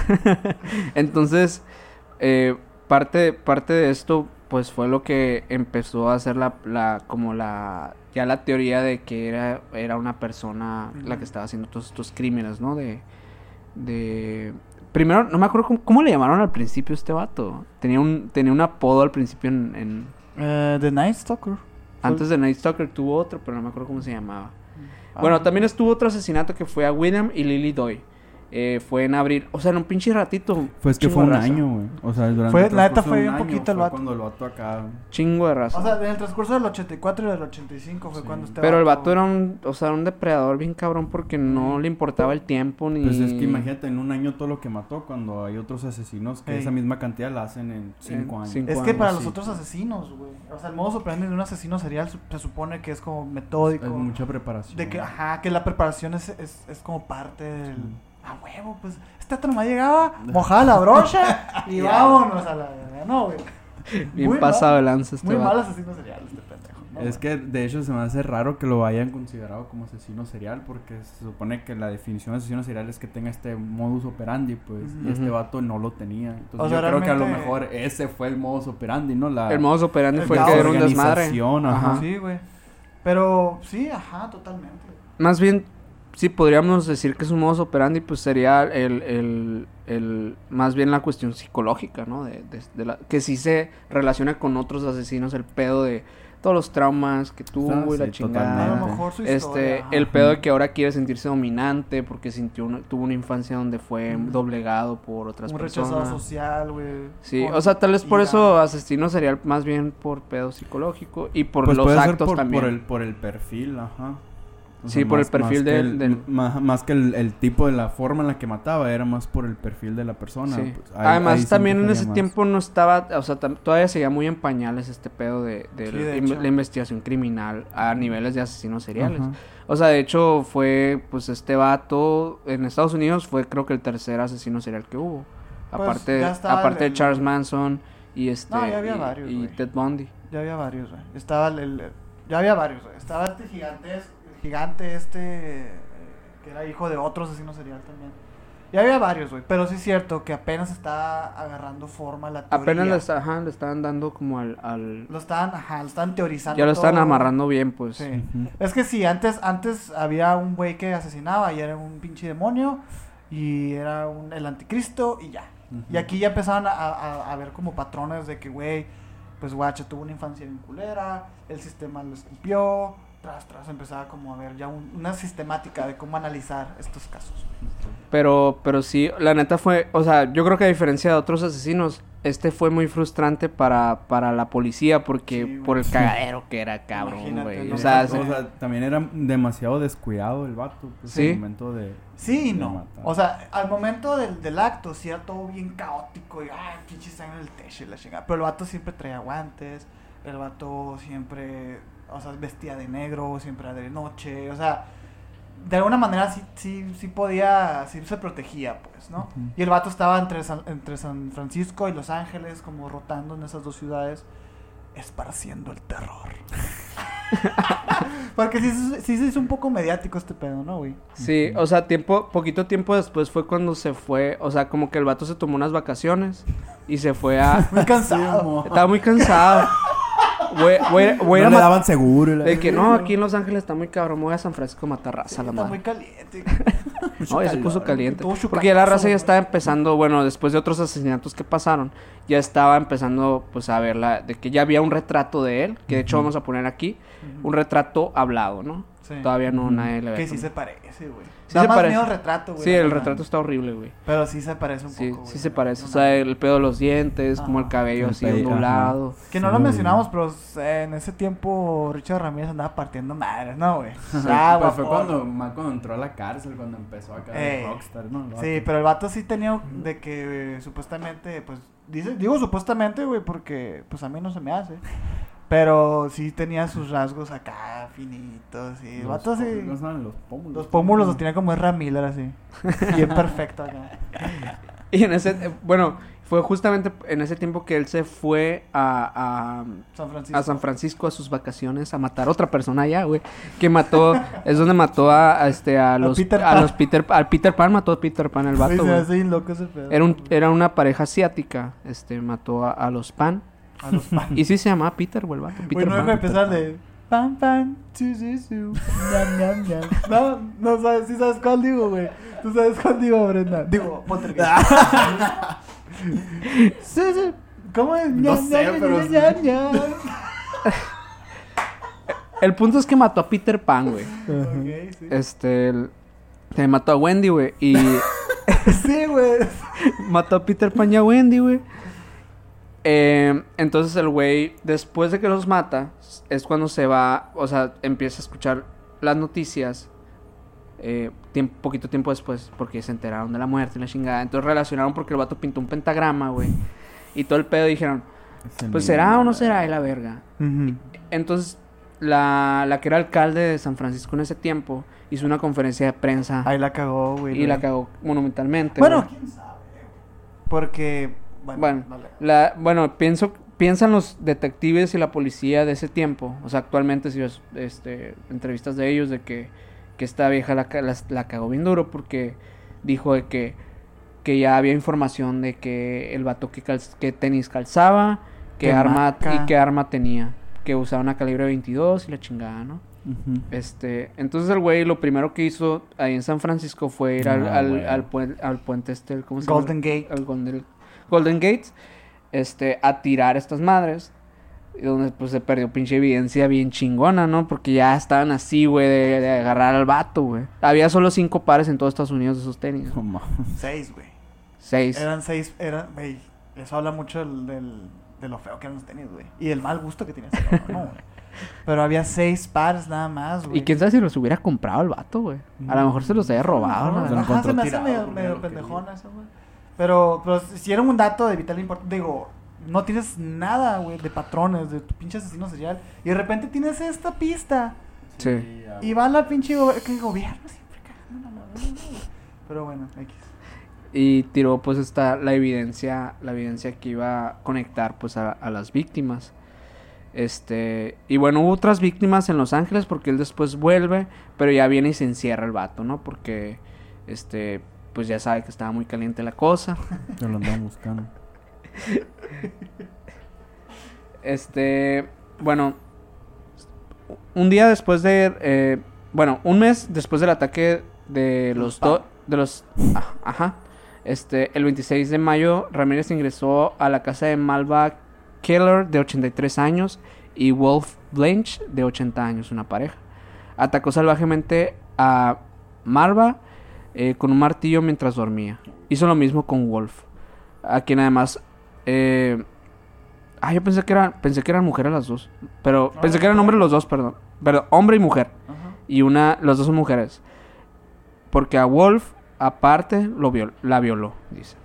Entonces, eh, parte, parte de esto, pues fue lo que empezó a hacer la, la, como la, ya la teoría de que era, era una persona la que estaba haciendo todos estos crímenes, ¿no? De, de, primero, no me acuerdo cómo, cómo le llamaron al principio a este vato. Tenía un, tenía un apodo al principio en, en- Eh, The Night Stalker. antes de Night Stalker tuvo otro, pero no me acuerdo cómo se llamaba. Ah. Bueno, también estuvo otro asesinato que fue a William y Lily Doy. Eh, fue en abril, o sea, en un pinche ratito. Pues que fue un raza. año, güey. O sea, durante Fue- el la neta fue bien poquito el vato. cuando el vato acá... Chingo de raza. O sea, en el transcurso del 84 y del 85 fue Sí. cuando este Pero el vato era un, o sea, un depredador bien cabrón porque no le importaba el tiempo ni... Pues es que imagínate en un año todo lo que mató cuando hay otros asesinos que Ey. esa misma cantidad la hacen en cinco En años. cinco Es que para Sí. los otros asesinos, güey. O sea, el modo operandi de un asesino serial su- se supone que es como metódico. Es mucha preparación. De que, ajá, que la preparación es, es, es como parte del... A huevo, pues, este otro nomás llegaba, mojaba la brocha y vámonos a la... No, güey. Bien Muy pasado mal- de lanza este Muy mal asesino serial este pendejo. ¿no, Es güey? que de hecho se me hace raro que lo hayan considerado como asesino serial porque se supone que la definición de asesino serial es que tenga este modus operandi, pues, y este vato no lo tenía. Entonces O sea, yo creo que a lo mejor ese fue el modus operandi, ¿no? La, El modus operandi El fue el que era un desmadre. ajá. Sí, güey. Pero, sí, ajá, totalmente. Más bien, si podríamos decir que es un modus operandi, pues sería el, el, el- más bien la cuestión psicológica, ¿no? De, de- de la, que sí se relaciona con otros asesinos, el pedo de todos los traumas que tuvo Ah, y la sí, chingada. A lo mejor su Este, el pedo de que ahora quiere sentirse dominante porque sintió una- tuvo una infancia donde fue Ujú. doblegado por otras Un rechazado personas. social, güey. Sí, o sea, tal vez por eso asesino sería más bien por pedo psicológico y por Pues los puede ser actos por, también. por el, por el perfil, ajá. O Sí, por el perfil que del- el- del- Más, más que el, el tipo de la forma en la que mataba, era más por el perfil de la persona. Sí. pues, ahí- Además, ahí también en ese más. tiempo no estaba, o sea, todavía seguía muy en pañales este pedo de, de Sí, la, de in- hecho. la investigación criminal a niveles de asesinos seriales. O sea, de hecho, fue, pues, este vato en Estados Unidos fue, creo que el tercer asesino serial que hubo. Pues, aparte aparte el- de Charles Manson y este No, ya había y, varios, y güey. Ted Bundy. Ya había varios, güey. Estaba el, el- Ya había varios, güey. Estaba este gigante, el gigante este... eh, que era hijo de otro asesino serial también. Ya había varios, güey. Pero sí es cierto que apenas está agarrando forma la teoría. Apenas le, está- ajá, le estaban dando como al... al- Lo estaban, ajá, lo estaban teorizando ya lo están todo. amarrando bien, pues. Sí. Es que sí, antes, antes había un güey que asesinaba y era un pinche demonio y era un, el anticristo y ya. Y aquí ya empezaban a, a- a ver como patrones de que, güey, pues guacha tuvo una infancia bien culera, el sistema lo escupió, tras, tras, empezaba como a ver ya un- una sistemática de cómo analizar estos casos. Pero, pero sí, la neta fue, o sea, yo creo que a diferencia de otros asesinos, este fue muy frustrante para, para la policía porque Sí, por el cagadero que era, cabrón, güey. ¿no? O sea, O se- sea, también era demasiado descuidado el vato. Pues, Sí. al momento de... Sí de no. matar. O sea, al momento del, del acto, sí era todo bien caótico y, ay, pinche sangre en el techo y la chingada. Pero el vato siempre traía guantes, el vato siempre, o sea, vestía de negro, siempre era de noche, o sea, de alguna manera sí, sí, sí podía, sí se protegía, pues, ¿no? Y el vato estaba entre San, entre San Francisco y Los Ángeles, como rotando en esas dos ciudades, esparciendo el terror. Porque sí, sí se hizo un poco mediático este pedo, ¿no, güey? sí, o sea, tiempo, poquito tiempo después fue cuando se fue, o sea, como que el vato se tomó unas vacaciones y se fue a... Muy cansado. Estaba muy cansado. Güey, güey, güey, no le daban seguro. la- De que no, aquí en Los Ángeles está muy cabrón, me voy a San Francisco a matar raza, Sí, la está muy madre. caliente. No, ya se puso caliente. Porque ya la raza ya estaba empezando, bueno, después de otros asesinatos que pasaron, ya estaba empezando, pues, a verla, de que ya había un retrato de él, que de hecho vamos a poner aquí, un retrato hablado, ¿no? Sí. Todavía no nadie le había Que sí se parece, güey. Sí da se más parece. miedo el retrato, güey. Sí, el verdad. retrato está horrible, güey. Pero sí se parece un Sí, poco, güey. sí se parece. O sea, el pedo de los dientes, como el Ajá. cabello El así ondulado. Que no Sí, lo mencionamos, pero eh, en ese tiempo Richard Ramírez andaba partiendo madres, ¿no, güey? Pues Ah, fue guapo. cuando, más cuando entró a la cárcel, cuando empezó acá de Ey. rockstar, ¿no? Sí, pero el vato sí tenía de que eh, supuestamente, pues, dice, digo supuestamente, güey, porque pues a mí no se me hace. Pero sí tenía sus rasgos acá finitos y Los vato sí. Los pómulos. Los pómulos los tenía como Ezra Miller así. Bien perfecto acá. Y en ese, eh, bueno, fue justamente en ese tiempo que él se fue a, San a, Francisco. a San Francisco a sus vacaciones a matar a otra persona allá, güey. Que mató, es donde mató a, a este, a los, Peter a Pan. los Peter, al Peter Pan mató a Peter Pan el vato, me güey. loco ese pedo. Era, un, era una pareja asiática, este, mató a, a los Pan. A los. Y sí se llamaba Peter, güey, el vato. Peter Güey, no Pan. dejo de empezar de. Pan, pan, chu, chu, chu, ñam, ñam, ñam. No, no sabes, sí sabes cuál digo, güey. Tú sabes cuál digo, Brenda. Digo, Poltergeist. Sí, sí. ¿Cómo es? No Ñam, sé, ñam, pero ñam, ñam, ñam. El punto es que mató a Peter Pan, güey. Ok, sí. Este, el- se mató a Wendy, güey. Y, sí, güey. Mató a Peter Pan y a Wendy, güey. Eh, entonces el güey, después de que los mata, es cuando se va, o sea, empieza a escuchar las noticias. Eh, poquito tiempo después, porque se enteraron de la muerte y la chingada. Entonces relacionaron porque el vato pintó un pentagrama, güey. Y todo el pedo dijeron, pues será o no será y la verga. Entonces, la, la que era alcalde de San Francisco en ese tiempo hizo una conferencia de prensa Ahí la cagó, güey. y la cagó monumentalmente. Bueno, güey. quién sabe. Porque. Bueno, Bueno, la, bueno, pienso, piensan los detectives y la policía de ese tiempo, o sea, actualmente si ves este, entrevistas de ellos de que, que esta vieja la, la, la cagó bien duro porque dijo de que, que ya había información de que el vato que, cal- que tenis calzaba, que arma y qué arma tenía, que usaba una calibre 22 y la chingada, ¿no? Este, entonces el güey lo primero que hizo ahí en San Francisco fue ir al, Ah, al, al, al puente este, ¿cómo se Golden llama? Gate. Al Golden, Golden Gate, este, a tirar estas madres. Y donde pues se perdió pinche evidencia bien chingona, ¿no? Porque ya estaban así, güey, de, de agarrar al vato, güey. Había solo cinco pares en todos Estados Unidos de esos tenis. No mames. Seis, güey. Seis. Eran seis. Eran, güey. Eso habla mucho del, del- de lo feo que eran los tenis, güey. Y el mal gusto que tenía ese cabrón, ¿no, güey? Pero había seis pares nada más, güey. Y quién sabe si los hubiera comprado el vato, güey. A lo mejor se los había robado, No, ¿no? Se lo me hace tirado, medio, medio eso, güey. Pero, pero si era un dato de vital importancia, digo, no tienes nada, güey, de patrones, de tu pinche asesino serial. Y de repente tienes esta pista. Sí. Y va la pinche go- que gobierno siempre cagando la madre, güey. Pero bueno, X. y tiró pues esta la evidencia la evidencia que iba a conectar pues a, a las víctimas este y bueno hubo otras víctimas en Los Ángeles porque él después vuelve pero ya viene y se encierra el vato no porque este pues ya sabe que estaba muy caliente la cosa. Yo lo andaban buscando. este bueno un día después de eh, bueno un mes después del ataque de los dos de los ah, ajá este el 26 de mayo Ramírez ingresó a la casa de Malva Keller de 83 años y Wolf Blanche de 80 años una pareja. Atacó salvajemente a Malva eh, con un martillo mientras dormía hizo lo mismo con Wolf a quien además eh, Ah, yo pensé que eran, pensé que eran mujeres las dos. Pero No, pensé que eran hombres los dos, perdón. Perdón, hombre y mujer. Y una, las dos son mujeres. Porque a Wolf, aparte, lo viol- la violó, dice.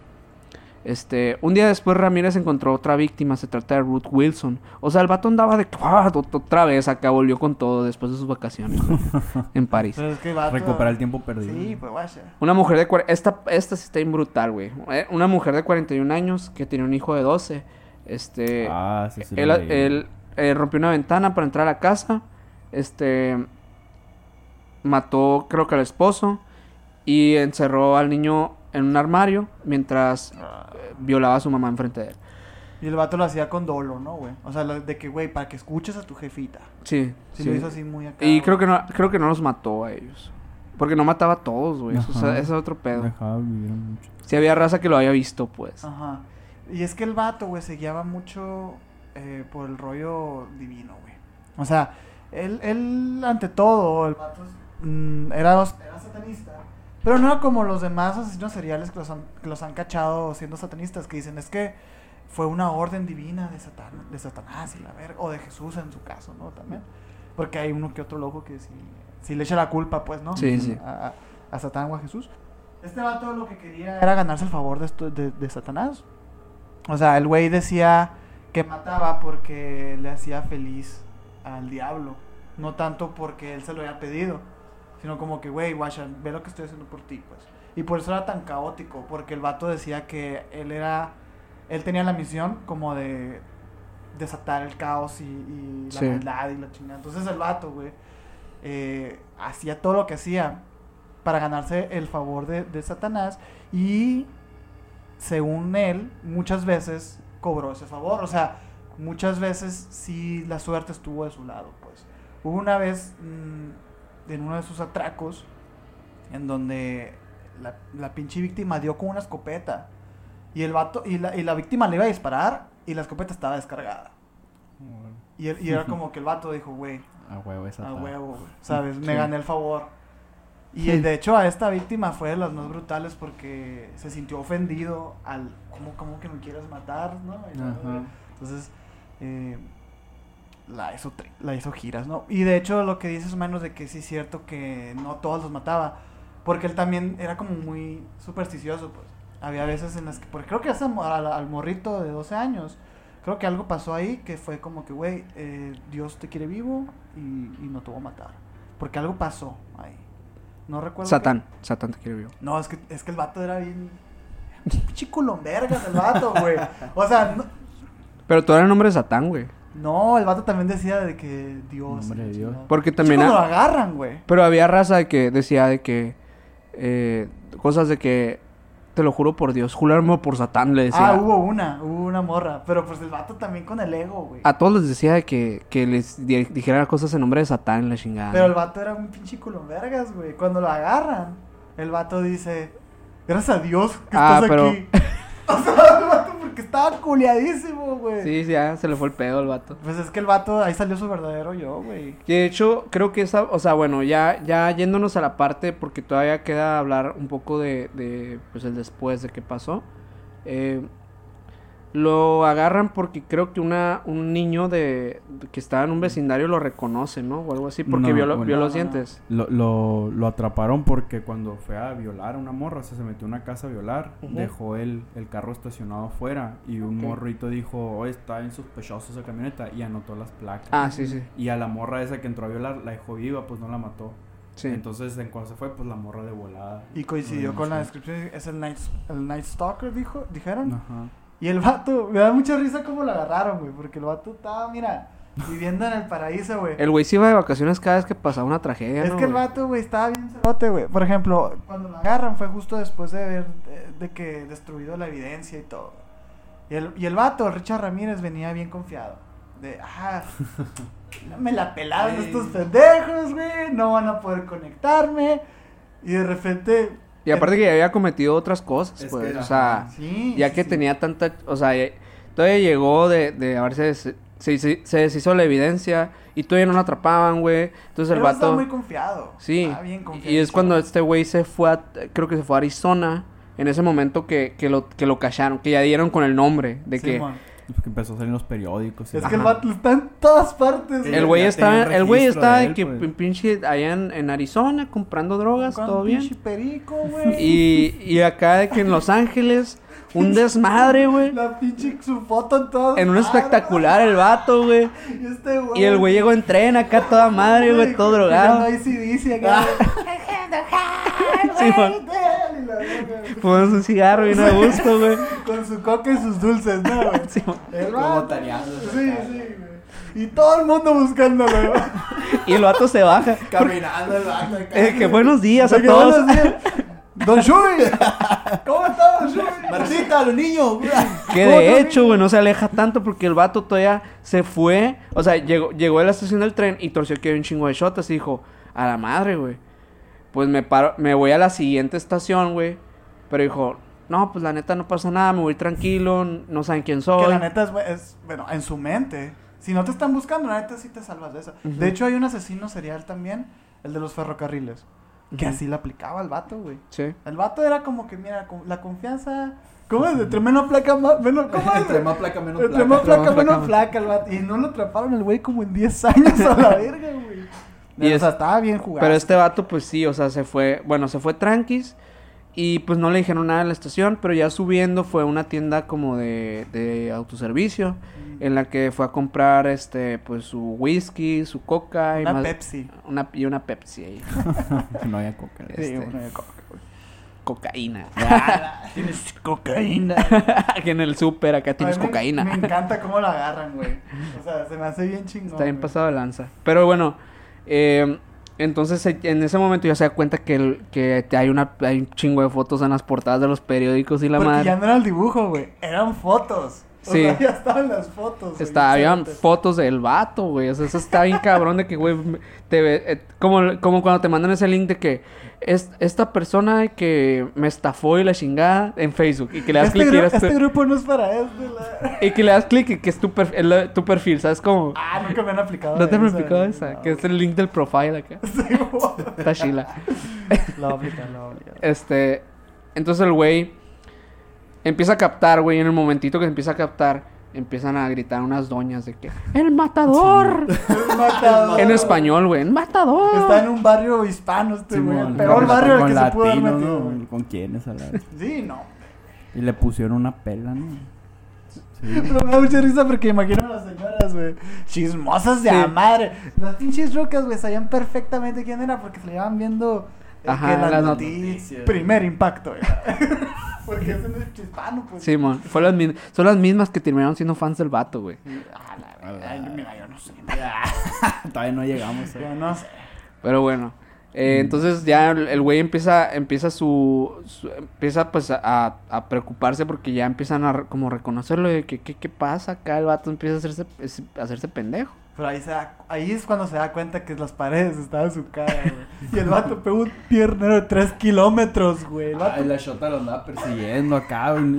Este, un día después Ramírez encontró otra víctima, se trata de Ruth Wilson. O sea, el vato andaba de ¡ah! ot- otra vez acá, volvió con todo después de sus vacaciones en París. Pero es que vato- Recuperar el tiempo perdido. Sí, pues vaya. Una mujer de... cuar- Esta, esta sí está bien brutal, güey. Eh, Una mujer de 41 años que tenía un hijo de 12. Este... Ah, sí, sí. él, él, eh, rompió una ventana para entrar a la casa. Este. Mató, creo que al esposo. Y encerró al niño en un armario mientras eh, violaba a su mamá enfrente de él. Y el vato lo hacía con dolo, ¿no, güey? O sea, lo- de que, güey, para que escuches a tu jefita. Sí. Sí, sí. lo hizo así muy acá. Y güey. creo que no, creo que no los mató a ellos. Porque no mataba a todos, güey. O sea, Ajá. ese es otro pedo. Dejaba vivir mucho. Si había raza que lo había visto, pues. Ajá. Y es que el vato, güey, se guiaba mucho eh, por el rollo divino, güey. O sea, él, él ante todo, el vato mm, era, era satanista. Pero no como los demás asesinos seriales que los, han, que los han cachado siendo satanistas, que dicen, es que fue una orden divina de, Satan, de Satanás y la verga, o de Jesús en su caso, ¿no? También. Porque hay uno que otro loco que sí, sí le echa la culpa, pues, ¿no? Sí, sí. A, Satán o a Jesús. Este vato lo que quería era ganarse el favor de, esto- de, de Satanás. O sea, el güey decía que mataba porque le hacía feliz al diablo. No tanto porque él se lo había pedido. Sino como que, güey, guacha, ve lo que estoy haciendo por ti, pues. Y por eso era tan caótico. Porque el vato decía que él era... Él tenía la misión como de desatar el caos y, y la Sí. maldad y la chingada. Entonces el vato, güey, eh, hacía todo lo que hacía para ganarse el favor de, de Satanás y según él muchas veces cobró ese favor, o sea, muchas veces sí la suerte estuvo de su lado, pues. Hubo una vez mm, en uno de sus atracos en donde la, la pinche víctima dio con una escopeta y el vato y la, y la víctima le iba a disparar y la escopeta estaba descargada. Y, él- y era como que el vato dijo, güey, A huevo esa. a huevo, güey, ¿sabes? Me gané el favor. Y de hecho a esta víctima fue de las más brutales porque se sintió ofendido al, ¿cómo, cómo que me quieres matar? ¿no? Entonces, eh, la, hizo, la hizo giras, ¿no? Y de hecho lo que dices menos de que sí es cierto que no todos los mataba, porque él también era como muy supersticioso, pues. Había veces en las que, porque creo que hace al, al morrito de 12 años, creo que algo pasó ahí que fue como que, güey, eh, Dios te quiere vivo y, y no te va a matar. Porque algo pasó ahí. No recuerdo. Satán. Satán te quiere vivo. no, es que, es que el vato era bien. Pinche culombergas el vato, güey. O sea, no, Pero tú eres el nombre de Satán, güey. No, el vato también decía de que Dios. Nombre de Dios. chingado. Porque también... ha- lo agarran, güey. Pero había raza de que decía de que... eh, cosas de que... Te lo juro por Dios. Jurarme por Satán, le decía. Ah, hubo una, hubo una morra. Pero pues el vato también con el ego, güey. A todos les decía de que, que les di- dijeran cosas en nombre de Satán, la chingada. Pero el vato era un pinche culombergas, güey. Cuando lo agarran, el vato dice: Gracias a Dios que Ah, estás pero- aquí. o sea, el vato porque estaba culiadísimo, güey. Sí, sí, ya se le fue el pedo al vato. Pues es que el vato, ahí salió su verdadero yo, güey. Que de hecho, creo que esa, o sea, bueno, ya, ya yéndonos a la parte, porque todavía queda hablar un poco de, de pues el después de qué pasó. Eh, lo agarran porque creo que una, un niño de, de que estaba en un vecindario lo reconoce, ¿no? O algo así, porque No, vio, lo- bueno. vio No, los no, no. dientes. Lo, lo, lo atraparon porque cuando fue a violar a una morra, o sea, se metió a una casa a violar, dejó el, el carro estacionado afuera y un Ok. morrito dijo, oh, está en sospechoso esa camioneta y anotó las placas. Ah, sí, sí. Y a la morra esa que entró a violar la dejó viva, pues no la mató. Sí. Entonces, en cuanto se fue, pues la morra de volada. Y coincidió con la descripción. Es el Night, el night Stalker, dijo, dijeron. Ajá. Y el vato, me da mucha risa cómo lo agarraron, güey. Porque el vato estaba, mira, viviendo en el paraíso, güey. El güey se iba de vacaciones cada vez que pasaba una tragedia, Es ¿no, que el güey? vato, güey, estaba bien cerote, güey. Por ejemplo, cuando lo agarran fue justo después de haber de, de que destruido la evidencia y todo. Y el, y el vato, Richard Ramírez, venía bien confiado. De, ah, no me la pelaron Ey. estos pendejos, güey. No van a poder conectarme. Y de repente. Y aparte que ya había cometido otras cosas, Es pues, que, o sea... Sí. ya que sí. tenía tanta, o sea, ya- todavía llegó de, de haberse, des- se, se, se deshizo la evidencia y todavía no lo atrapaban, güey. Entonces el Pero estaba vato, muy confiado. sí, Estaba bien confiado. y es cuando este güey se fue a, creo que se fue a Arizona, en ese momento que, que lo, que lo cacharon, que ya dieron con el nombre, de que. Porque empezó a salir en los periódicos. y Es que el vato está en todas partes. El güey. tenía el güey estaba de él, que pues. pin- pinche allá en, en Arizona comprando drogas, todo bien. pinche perico, güey. Y, y acá de que en Los Ángeles, un desmadre, güey. La pinche su foto en todas En un espectacular el vato, güey. Y este güey. Y el güey llegó en tren acá toda madre, güey, todo drogado. No hay CDC acá. Sí. Y verga, güey. Fumándose un cigarro bien a gusto, güey. Con su coca y sus dulces, ¿no, güey? Sí. El Como vato. Sí, sí, güey. Y todo el mundo buscándolo, güey. Y el vato se baja. Caminando el vato. Eh, que buenos días a todos. buenos días. Don Shui. ¿Cómo está, Don Shui? Marcita, los niños. Que ¿Cómo de hecho, güey, no se aleja tanto porque el vato todavía se fue. O sea, llegó, llegó a la estación del tren y torció que había un chingo de shotas y dijo, a la madre, güey. Pues me paro, me voy a la siguiente estación, güey. Pero dijo, no, pues la neta no pasa nada, me voy tranquilo, no saben quién soy. Que la neta es, güey, es, bueno, en su mente. Si no te están buscando, la neta sí te salvas de. Ujú. De hecho, hay un asesino serial también, el de los ferrocarriles. Que así le aplicaba al vato, güey. Sí. El vato era como que, mira, la confianza. ¿Cómo es? Entre menos placa, más. Menos, ¿Cómo es? Entre más placa, menos Entre placa. más placa, Entre más menos placa. placa el vato. Y no lo atraparon el güey como en 10 años a la verga, güey. Y o es- sea, estaba bien jugado. Pero este vato, pues sí, o sea, se fue, bueno, se fue tranquis y pues no le dijeron nada en la estación, pero ya subiendo fue a una tienda como de, de autoservicio en la que fue a comprar, este, pues su whisky, su coca y Una más- Pepsi. una, y una Pepsi ahí, No había coca. Sí, Este. coca, güey. cocaína. Tienes cocaína. que en el súper acá tienes me- cocaína. Me encanta cómo la agarran, güey. O sea, se me hace bien chingón. Está bien güey. pasado de lanza. Pero bueno, eh, entonces eh, en ese momento ya se da cuenta que, el- que hay, una, hay un chingo de fotos en las portadas de los periódicos y la Porque madre. ya no era el dibujo, güey. Eran fotos. O Sí. sea, ya estaban las fotos. güey, habían fotos del vato, güey. O sea, eso está bien cabrón de que, güey, te ve- eh, como, como cuando te mandan ese link de que es, esta persona que me estafó y la chingada en Facebook y que le das Este, clic y, gru- eres tú- grupo no es para este. La... y que le das clic y que es tu, perf- el- tu perfil, ¿sabes cómo? Ah, nunca me han aplicado. ¿No te han aplicado esa? no. Que es el link del profile acá. Sí. Está chila. Lo va a aplicar, lo va a aplicar. Este, entonces el güey empieza a captar, güey, en el momentito que empieza a captar, empiezan a gritar unas doñas de que ¡El matador! El matador. En español, güey, ¡El matador! Está en un barrio hispano este, güey. El peor barrio al con que se pudo haber metido. ¿Con quiénes hablar? Sí, no. Y le pusieron una pela, ¿no? Sí. Pero me da mucha risa porque imagino a las señoras, güey. Chismosas de Sí. a madre. Las pinches rocas, güey, sabían perfectamente quién era porque se le iban viendo. Ajá, que las noticias. Primer impacto, porque es un hispano, pues. Fue las mismas, son las mismas que terminaron siendo fans del vato, güey. Ah, la verdad, ay, mira, yo no sé. Todavía no llegamos. Yo ¿eh? no sé. Pero bueno, eh, entonces ya el güey empieza, empieza su, su- empieza pues a, a preocuparse porque ya empiezan a re- como reconocerlo de que qué qué pasa acá, el vato empieza a hacerse, a hacerse pendejo. Pero ahí, se da- ahí es cuando se da cuenta que las paredes estaban en su cara, güey. Y el vato pegó un piernero de 3 kilómetros, güey. El vato Ay, la shota lo andaba persiguiendo acá, güey.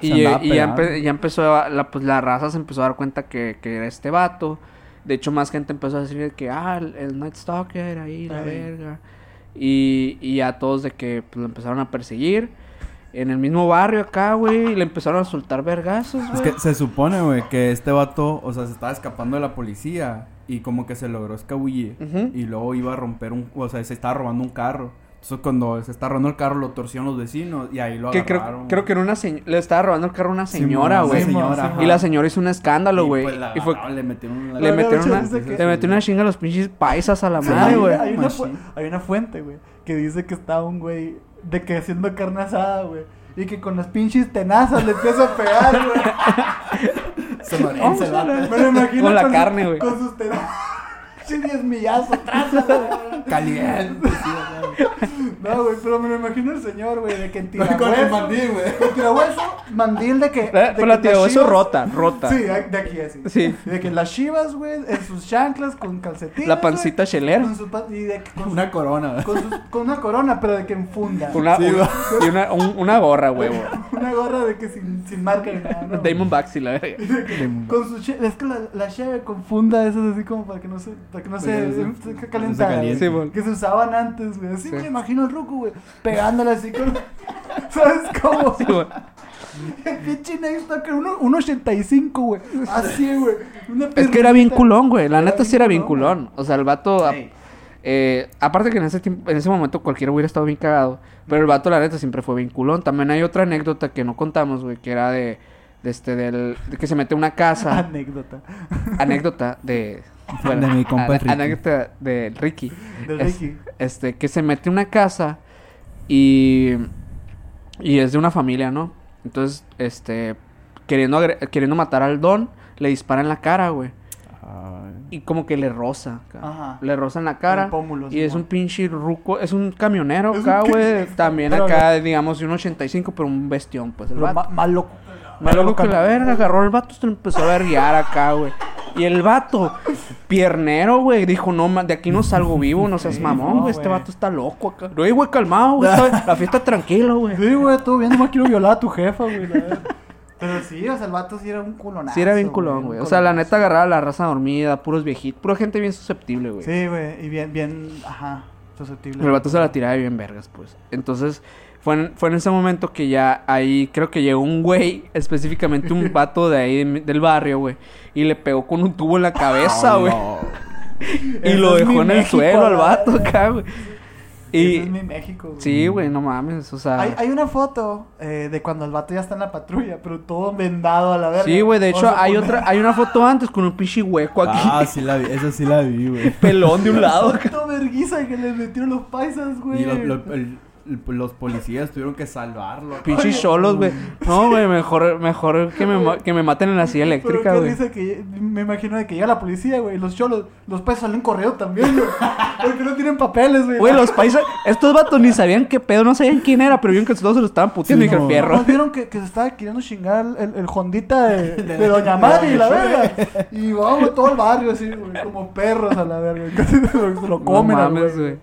Y, ya, empe- ya empezó, a- la, pues la raza se empezó a dar cuenta que, que era este vato. De hecho, más gente empezó a decir que, ah, el, el Night Stalker ahí, la Ay. verga. Y, y ya todos de que pues, lo empezaron a perseguir. En el mismo barrio acá, güey, y le empezaron a soltar vergazos, Es que se supone, güey, que este vato, o sea, se estaba escapando de la policía y como que se logró escabullir y luego iba a romper un, o sea, se estaba robando un carro. Entonces cuando se está robando el carro lo torcieron los vecinos y ahí lo Que creo, agarraron. creo que era una le estaba robando el carro a una señora, güey. Y la señora hizo un escándalo, Y, güey. pues, y fue, le metieron una... le Me metieron una, que- le metieron una chinga a los pinches paisas a la madre, güey. hay una, fu- Machín. hay una fuente, güey, que dice que estaba un güey de que haciendo carne asada, güey. Y que con las pinches tenazas le empieza a pegar, güey. Sonorense, el vato. Me lo imagino Con la carne, güey. Con sus tenazas. Sí, diez millazos, trázala. Caliente. No, güey, pero me lo imagino el señor, güey, de que en Con el tirahueso. mandil, güey. Con tirahueso, mandil de que. Eh, de con la tirahueso rota, rota. Sí, de aquí así. Sí. De que las chivas, güey, en sus chanclas con calcetines. La pancita chelera. con su pa- Y de que con, Una corona, güey. con, sus- con una corona, pero de que en funda. Una, Sí, un- güey. y una, un- una gorra, güey. Una gorra de que sin, sin marca ni nada. ¿no? Damon Baxi, la verga. Con su che- es que la, la cheve con funda esas así como para que no se, que no Para que se, no se- caliente. güey. Que se usaban antes, güey. Así Sí. me imagino el ruco, güey, pegándole así con... ¿Sabes cómo? Sí, güey. El pinche Night Stalker, uno- 1.85, güey. Así, güey. Una Es que era bien culón, güey. La Era neta sí era bien culón, culón. O sea, el vato. a- eh, aparte que en ese tiempo, en ese momento cualquiera hubiera estado bien cagado. Pero el vato, la neta, siempre fue bien culón. También hay otra anécdota que no contamos, güey, que era de. de este, del. de que se mete a una casa. Anécdota. anécdota de. De mi compa Ricky. Anécdota de Ricky. De Es- Ricky. este, que se mete a una casa y. Y es de una familia, ¿no? Entonces, este. Queriendo, queriendo matar al don, le dispara en la cara, güey. Ay. Y como que le roza. Ajá. Le roza en la cara. Pómulo, y es un pinche ruco. Es un camionero Es acá, güey. También Pero acá, digamos, de un 85, pero un bestión, pues. El Pero vato. ma- más loco. Más loco que la verga, agarró el vato, se lo empezó a verguiar acá, güey. Y el vato, piernero, güey, dijo, no, de aquí no salgo vivo, no seas mamón, güey, este vato está loco acá. No, güey, calmado, güey, la fiesta tranquila, güey. Sí, güey, todo bien, nomás quiero violar a tu jefa, güey. la verdad. Pero sí, o sea, el vato sí era un culonazo. Sí, era bien culón, güey. O sea, la neta agarraba a la raza dormida, puros viejitos, pura gente bien susceptible, güey. Sí, güey, y bien, bien, ajá, susceptible. El vato se la tiraba bien vergas, pues. Entonces, fue en, fue en ese momento que ya ahí creo que llegó un güey, específicamente un vato de ahí de- del barrio, güey. Y le pegó con un tubo en la cabeza, Oh, güey. no. Y Eso lo dejó en el México, suelo al vato acá, güey. Y... Y es mi México, güey. sí, güey, no mames, o sea. Hay, hay una foto eh, de cuando el vato ya está en la patrulla, pero todo vendado a la verga. Sí, güey, de O hecho sea, hay otra hay una foto antes con un pinche hueco aquí, Ah, sí la vi, esa sí la vi, güey. pelón de un lado. Puto verguiza que le metieron los paisas, güey. Y lo- lo- el- el- los policías tuvieron que salvarlo. Pinches cholos, güey. No, güey, mejor mejor que me que me maten en la silla eléctrica, güey. que me imagino de que llega la policía, güey, los cholos, los paisas salen corriendo también, güey. Porque no tienen papeles, güey. Güey, los paisas, estos vatos ni sabían qué pedo, no sabían quién era, pero vieron que todos se lo estaban puteando Sí, y que el mo. fierro. Nos vieron que, que se estaba queriendo chingar el, el Hondita de, de Doña Mari, la verga. Y vamos, todo el barrio así, güey, como perros a la verga. Casi se lo, se lo comen no güey. güey.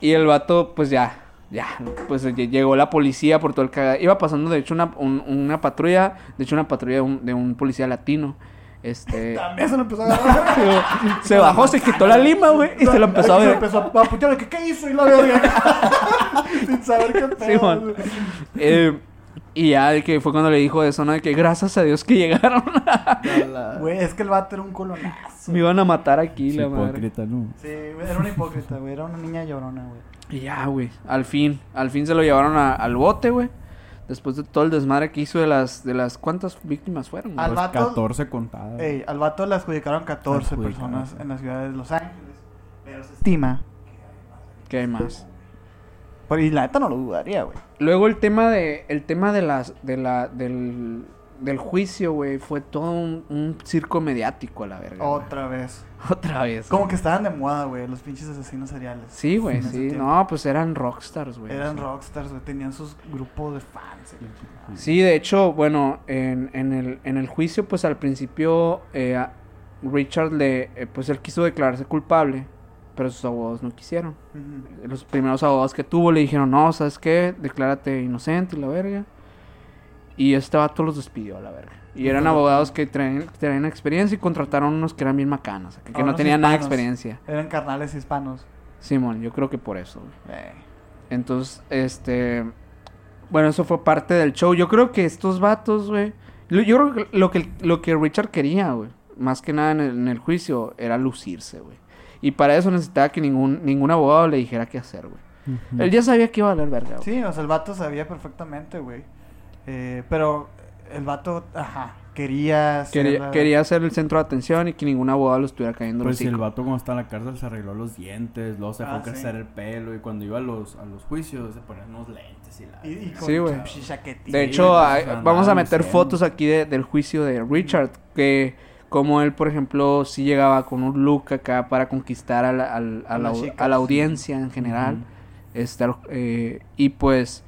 Y el vato, pues ya, ya, pues lle- llegó la policía por todo el cagado. Iba pasando, de hecho, una, un- una patrulla, de hecho, una patrulla de un, de un policía latino. Este. También se lo empezó a agarrar. se bajó, se quitó la lima, güey, y se lo empezó a Se ver. empezó a putear. ¿Qué, ¿Qué hizo? Y la verga. Sin saber qué pedo. Eh, y ya de que fue cuando le dijo eso, ¿no? De que gracias a Dios que llegaron. Güey, es que el vato era un colonazo. Me iban a matar aquí, Sí, la madre. hipócrita, ¿no? Sí, güey, era una hipócrita, güey. Era una niña llorona, güey. Y ya, güey. Al fin. Al fin se lo llevaron a- al bote, güey. Después de todo el desmadre que hizo de las... de las ¿Cuántas víctimas fueron? güey? Al Pues vato- 14 contadas. Ey, al vato le adjudicaron 14 Adjudicaron. personas en la ciudad de Los Ángeles. Pero se estima. ¿Qué hay más? Pero, y la neta no lo dudaría, güey. Luego el tema de... El tema de las... De la... Del... Del juicio, güey. Fue todo un, un circo mediático a la verga. Otra vez. Otra vez. Como que estaban de moda, güey, los pinches asesinos seriales. Sí, güey, sí. No, pues eran rockstars, güey. Eran rockstars, güey. Tenían sus grupos de fans. Sí, de hecho, bueno, en, en, el, en el juicio, pues al principio eh, Richard le, eh, pues él quiso declararse culpable, pero sus abogados no quisieron. Los primeros abogados que tuvo le dijeron, no, ¿sabes qué? Declárate inocente y la verga. Y este vato los despidió a la verga. Y eran abogados que traían, que traían experiencia y contrataron unos que eran bien macanas, que, no tenían nada de experiencia. Eran carnales hispanos. Simón, yo creo que por eso, güey. Eh. Entonces, este. Bueno, eso fue parte del show. Yo creo que estos vatos, güey. lo- Yo creo que lo que, lo que Richard quería, güey. Más que nada en el, en el juicio, era lucirse, güey. Y para eso necesitaba que ningún, ningún abogado le dijera qué hacer, güey. Él ya sabía que iba a valer verga, güey. Sí, o sea, el vato sabía perfectamente, güey. Eh, pero el vato, ajá, quería... ser Quería, la- quería ser el centro de atención y que ningún abogado lo estuviera cayendo en Pues si el vato cuando estaba en la cárcel se arregló los dientes, luego se Ah, fue a crecer sí. el pelo y cuando iba a los, a los juicios se ponían unos lentes y la... Y, y con Sí, güey. De hecho, hay- vamos a meter fotos aquí de- del juicio de Richard, que como él, por ejemplo, sí llegaba con un look acá para conquistar a la, al- a A la, a audiencia en general. Este, eh, y pues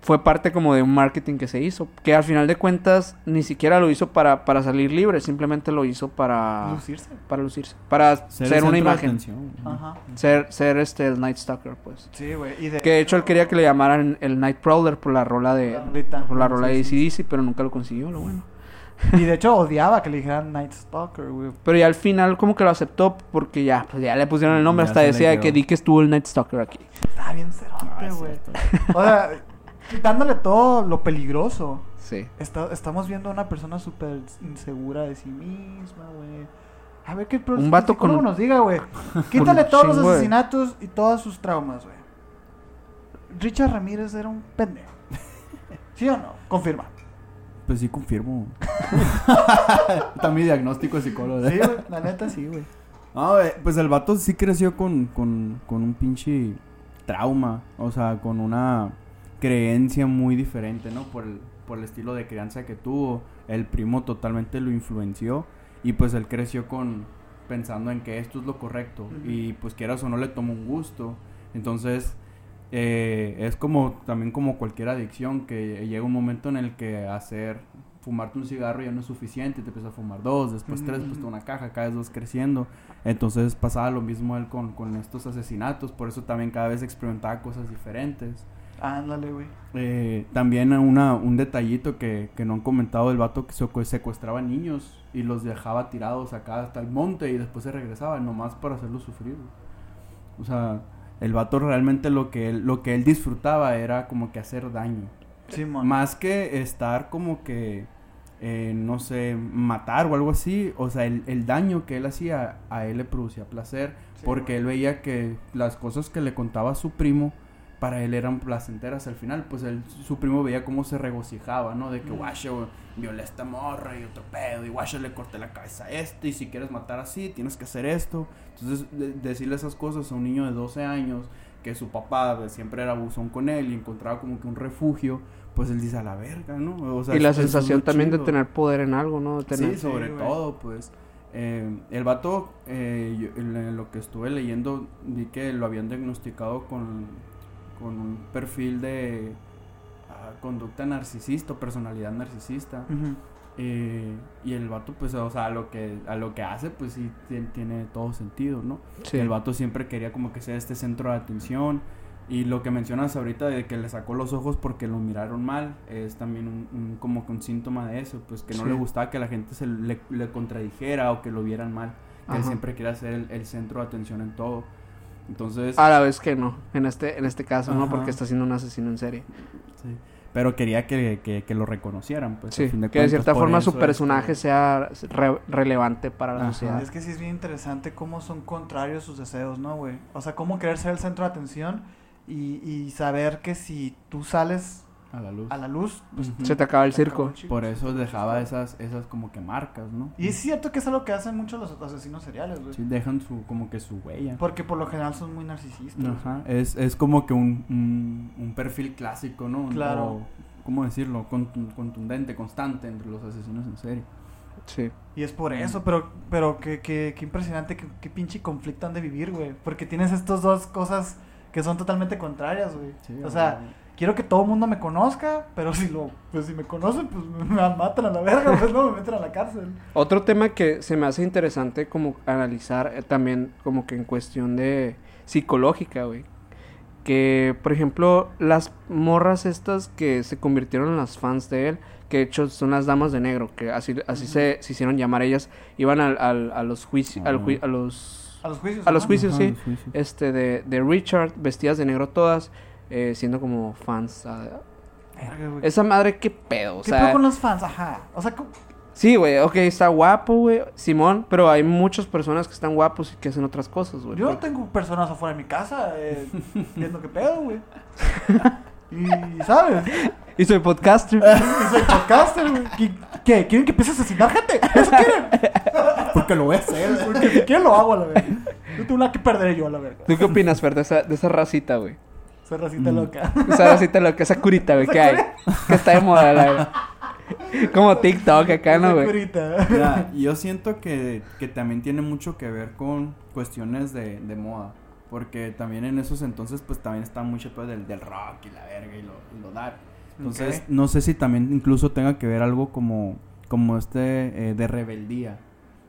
fue parte como de un marketing que se hizo, que al final de cuentas ni siquiera lo hizo para, para salir libre, simplemente lo hizo para Lucirse. para lucirse, para ser, una imagen. Ajá. ser ser este el Night Stalker, pues. Sí, güey. Que de hecho él quería que le llamaran el Night Prowler por la rola de La por la rola de Sí, ACDC, pero nunca lo consiguió, lo bueno. Y de hecho odiaba que le dijeran Night Stalker, güey. Pero ya al final como que lo aceptó porque ya, pues ya le pusieron el nombre, Ya hasta decía que di que estuvo el Night Stalker aquí. Estaba bien Ah, cerote, es güey. o sea, quitándole todo lo peligroso. Sí. Está- estamos viendo a una persona súper insegura de sí misma, güey. A ver qué Un vato con un- nos diga, güey. Quítale todos los chingo asesinatos y todos sus traumas, güey. Richard Ramírez era un pendejo. ¿Sí o no? Confirma. Pues sí, confirmo. Está mi diagnóstico de psicólogo. Sí, güey. La neta, sí, güey. No, eh, pues el vato sí creció con, con, con un pinche trauma. O sea, con una creencia muy diferente, ¿no? Por el, por el estilo de crianza que tuvo. El primo totalmente lo influenció. Y pues él creció con pensando en que esto es lo correcto. Y pues quieras o no le tomó un gusto. Entonces, eh, es como también como cualquier adicción que llega un momento en el que hacer fumarte un cigarro ya no es suficiente, te empiezas a fumar dos, después tres, después una caja, cada vez vas creciendo. Entonces pasaba lo mismo él con, con estos asesinatos, por eso también cada vez experimentaba cosas diferentes. Ándale, güey. Eh, también una, un detallito que, que no han comentado del vato que secu- secuestraba niños y los dejaba tirados acá hasta el monte y después se regresaba, nomás para hacerlos sufrir. O sea, el vato realmente lo que él, lo que él disfrutaba era como que hacer daño. Simón. Más que estar como que, eh, no sé, matar o algo así. O sea, el, el daño que él hacía a él le producía placer. Sí, porque él veía que las cosas que le contaba a su primo, para él eran placenteras al final. Pues él, su primo veía cómo se regocijaba, ¿no? De que, guacho, violé a esta morra y otro pedo. Y guacho, le corté la cabeza a este. Y si quieres matar así, tienes que hacer esto. Entonces, de- decirle esas cosas a un niño de 12 años, que su papá pues, siempre era abusón con él y encontraba como que un refugio, pues él dice a la verga, ¿no? O sea, y la sensación también de tener poder en algo, ¿no? De tener... Sí, sobre Sí, todo, pues. Eh, el vato, eh, yo- en lo que estuve leyendo, vi que lo habían diagnosticado con, con un perfil de ah, conducta narcisista personalidad narcisista. Ujú. Eh, y el vato, pues, o sea, a lo que, a lo que hace, pues sí tien- tiene todo sentido, ¿no? Sí. El vato siempre quería como que sea este centro de atención. Y lo que mencionas ahorita de que le sacó los ojos porque lo miraron mal, es también un, un- como que un síntoma de eso, pues que no Sí. le gustaba que la gente se le, le contradijera o que lo vieran mal, que él siempre quería ser el, el centro de atención en todo. Entonces, A la vez que no, en este, en este caso, ¿no? Ajá. Porque está siendo un asesino en serie. sí. pero quería que, que, que lo reconocieran, pues. Sí, a fin de que de cierta forma su personaje este, sea re- relevante para la Ajá. sociedad. Es que sí es bien interesante cómo son contrarios sus deseos, ¿no, güey? O sea, cómo querer ser el centro de atención y, y saber que si tú sales a la luz. a la luz, pues. Se te acaba el circo. el chico. Por eso dejaba esas, esas como que marcas, ¿no? Y es cierto que es algo que hacen muchos los asesinos seriales, güey. Sí, dejan su, como que su huella. Porque por lo general son muy narcisistas. Ajá, es, es como que un, un, un perfil clásico, ¿no? Claro. O, ¿Cómo decirlo? Contun- contundente, constante entre los asesinos en serie. Sí. Y es por eso, pero, pero qué, qué, qué impresionante, qué, qué pinche conflicto han de vivir, güey. Porque tienes estas dos cosas que son totalmente contrarias, güey. Sí, o sea, quiero que todo el mundo me conozca, pero si lo, pues si me conocen, pues me matan a la verga, pues no, me meten a la cárcel. Otro tema que se me hace interesante como analizar eh, también como que en cuestión de psicológica, güey. Que, por ejemplo, las morras estas que se convirtieron en las fans de él, que de hecho son las damas de negro, que así, así se, se hicieron llamar ellas, iban al, al- a los juicios, al jui- a los... A los juicios. A los juicios, Ajá, sí. los juicios. Este, de, de Richard, vestidas de negro todas, eh, siendo como fans. Esa madre, qué pedo, o ¿Qué sea... pedo con los fans? Ajá. O sea, ¿cómo- Sí, güey, ok, está guapo, güey, Simón, pero hay muchas personas que están guapos y que hacen otras cosas, güey. yo tengo personas afuera de mi casa eh, viendo qué pedo, güey. Y, ¿sabes? Y soy podcaster. Y soy podcaster, güey. ¿Qué- ¿Qué? ¿Quieren que empiece a asesinar gente? ¿Eso quieren? Porque lo voy a hacer. Porque si quieren lo hago a la verga. No tengo nada que perder yo a la verga. ¿Tú qué opinas, Fer, de esa, de esa racita, güey? Soy racita Mm. loca. Esa racita, lo que esa curita, güey, que hay. Que está de moda, la verdad. Como TikTok acá, ¿no, Esa güey? curita. Mira, yo siento que, que también tiene mucho que ver con cuestiones de, de moda. Porque también en esos entonces, pues también está mucho pedo del, del rock y la verga y lo, y lo dark. Entonces, no sé si también incluso tenga que ver algo como, como este eh, de rebeldía.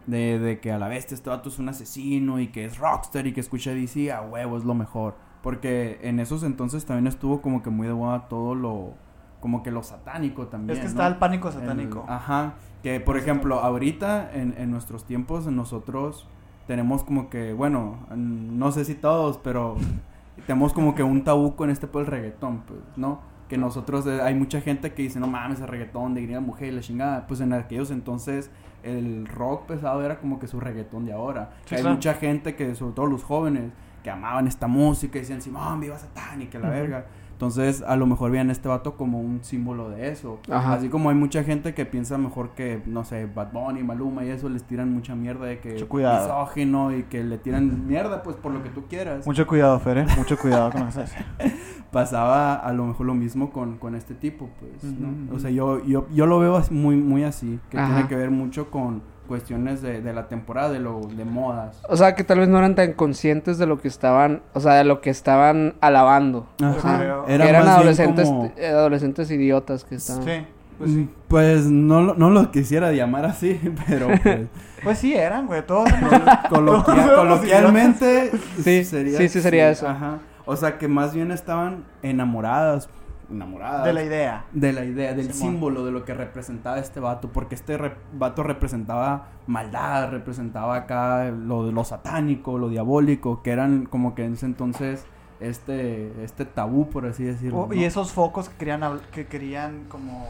De, de que a la vez este vato es un asesino y que es rockstar y que escucha DC, a huevo es lo mejor. Porque en esos entonces también estuvo como que muy de moda todo lo, como que lo satánico también. Es que ¿no? está el pánico El- satánico. ajá. Que por ejemplo, ahorita en, en nuestros tiempos, nosotros tenemos como que, bueno, no sé si todos, pero tenemos como que un tabú con este por el reggaetón, pues, ¿no? Que nosotros, eh, hay mucha gente que dice, no mames, el reggaetón de gringa mujer y la chingada. Pues en aquellos entonces el rock pesado era como que su reggaetón de ahora. Sí, hay claro. mucha gente que, sobre todo los jóvenes, que amaban esta música y decían, Simón, viva satánica, la Ujú. verga. Entonces, a lo mejor veían a este vato como un símbolo de eso. Ajá. Así como hay mucha gente que piensa mejor que, no sé, Bad Bunny, Maluma y eso les tiran mucha mierda de que misógino y que le tiran mierda pues por lo que tú quieras. Mucho cuidado, Fer, ¿eh? Mucho cuidado con que estás Pasaba a lo mejor lo mismo con, con este tipo, pues, ¿no? O sea, yo, yo, yo lo veo muy, muy así, que Ajá. tiene que ver mucho con cuestiones de, de la temporada, de lo de modas. O sea, que tal vez no eran tan conscientes de lo que estaban, o sea, de lo que estaban alabando. Ajá. Era Era eran adolescentes, como- eh, adolescentes idiotas que estaban. Sí, pues sí. Pues no, lo- no lo quisiera llamar así, pero pues, Pues sí eran, güey. Todos coloquia- Todos coloquialmente Sí, sí, sí sería eso. Ajá. O sea, que más bien estaban enamoradas, enamoradas de la idea. de la idea, del Simón. símbolo de lo que representaba este vato, porque este re- vato representaba maldad, representaba acá lo lo satánico, lo diabólico, que eran como que en ese entonces este este tabú por así decirlo. O- ¿no? Y esos focos que querían, que querían como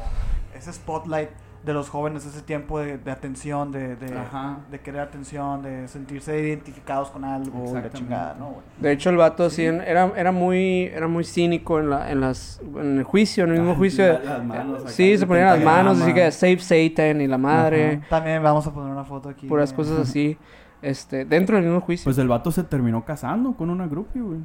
ese spotlight de los jóvenes, ese tiempo de, de atención, de, de, Ajá. de querer atención, de sentirse identificados con algo, la chingada, ¿no, güey? De hecho, el vato así en- era, era muy, era muy cínico en la, en las, en el juicio, en el mismo Ah, juicio. la- las manos acá, sí, se ponían las manos, así que save Satan y la madre, Ajá. También vamos a poner una foto aquí. puras de- cosas así, este, dentro del mismo juicio. Pues el vato se terminó casando con una groupie, güey.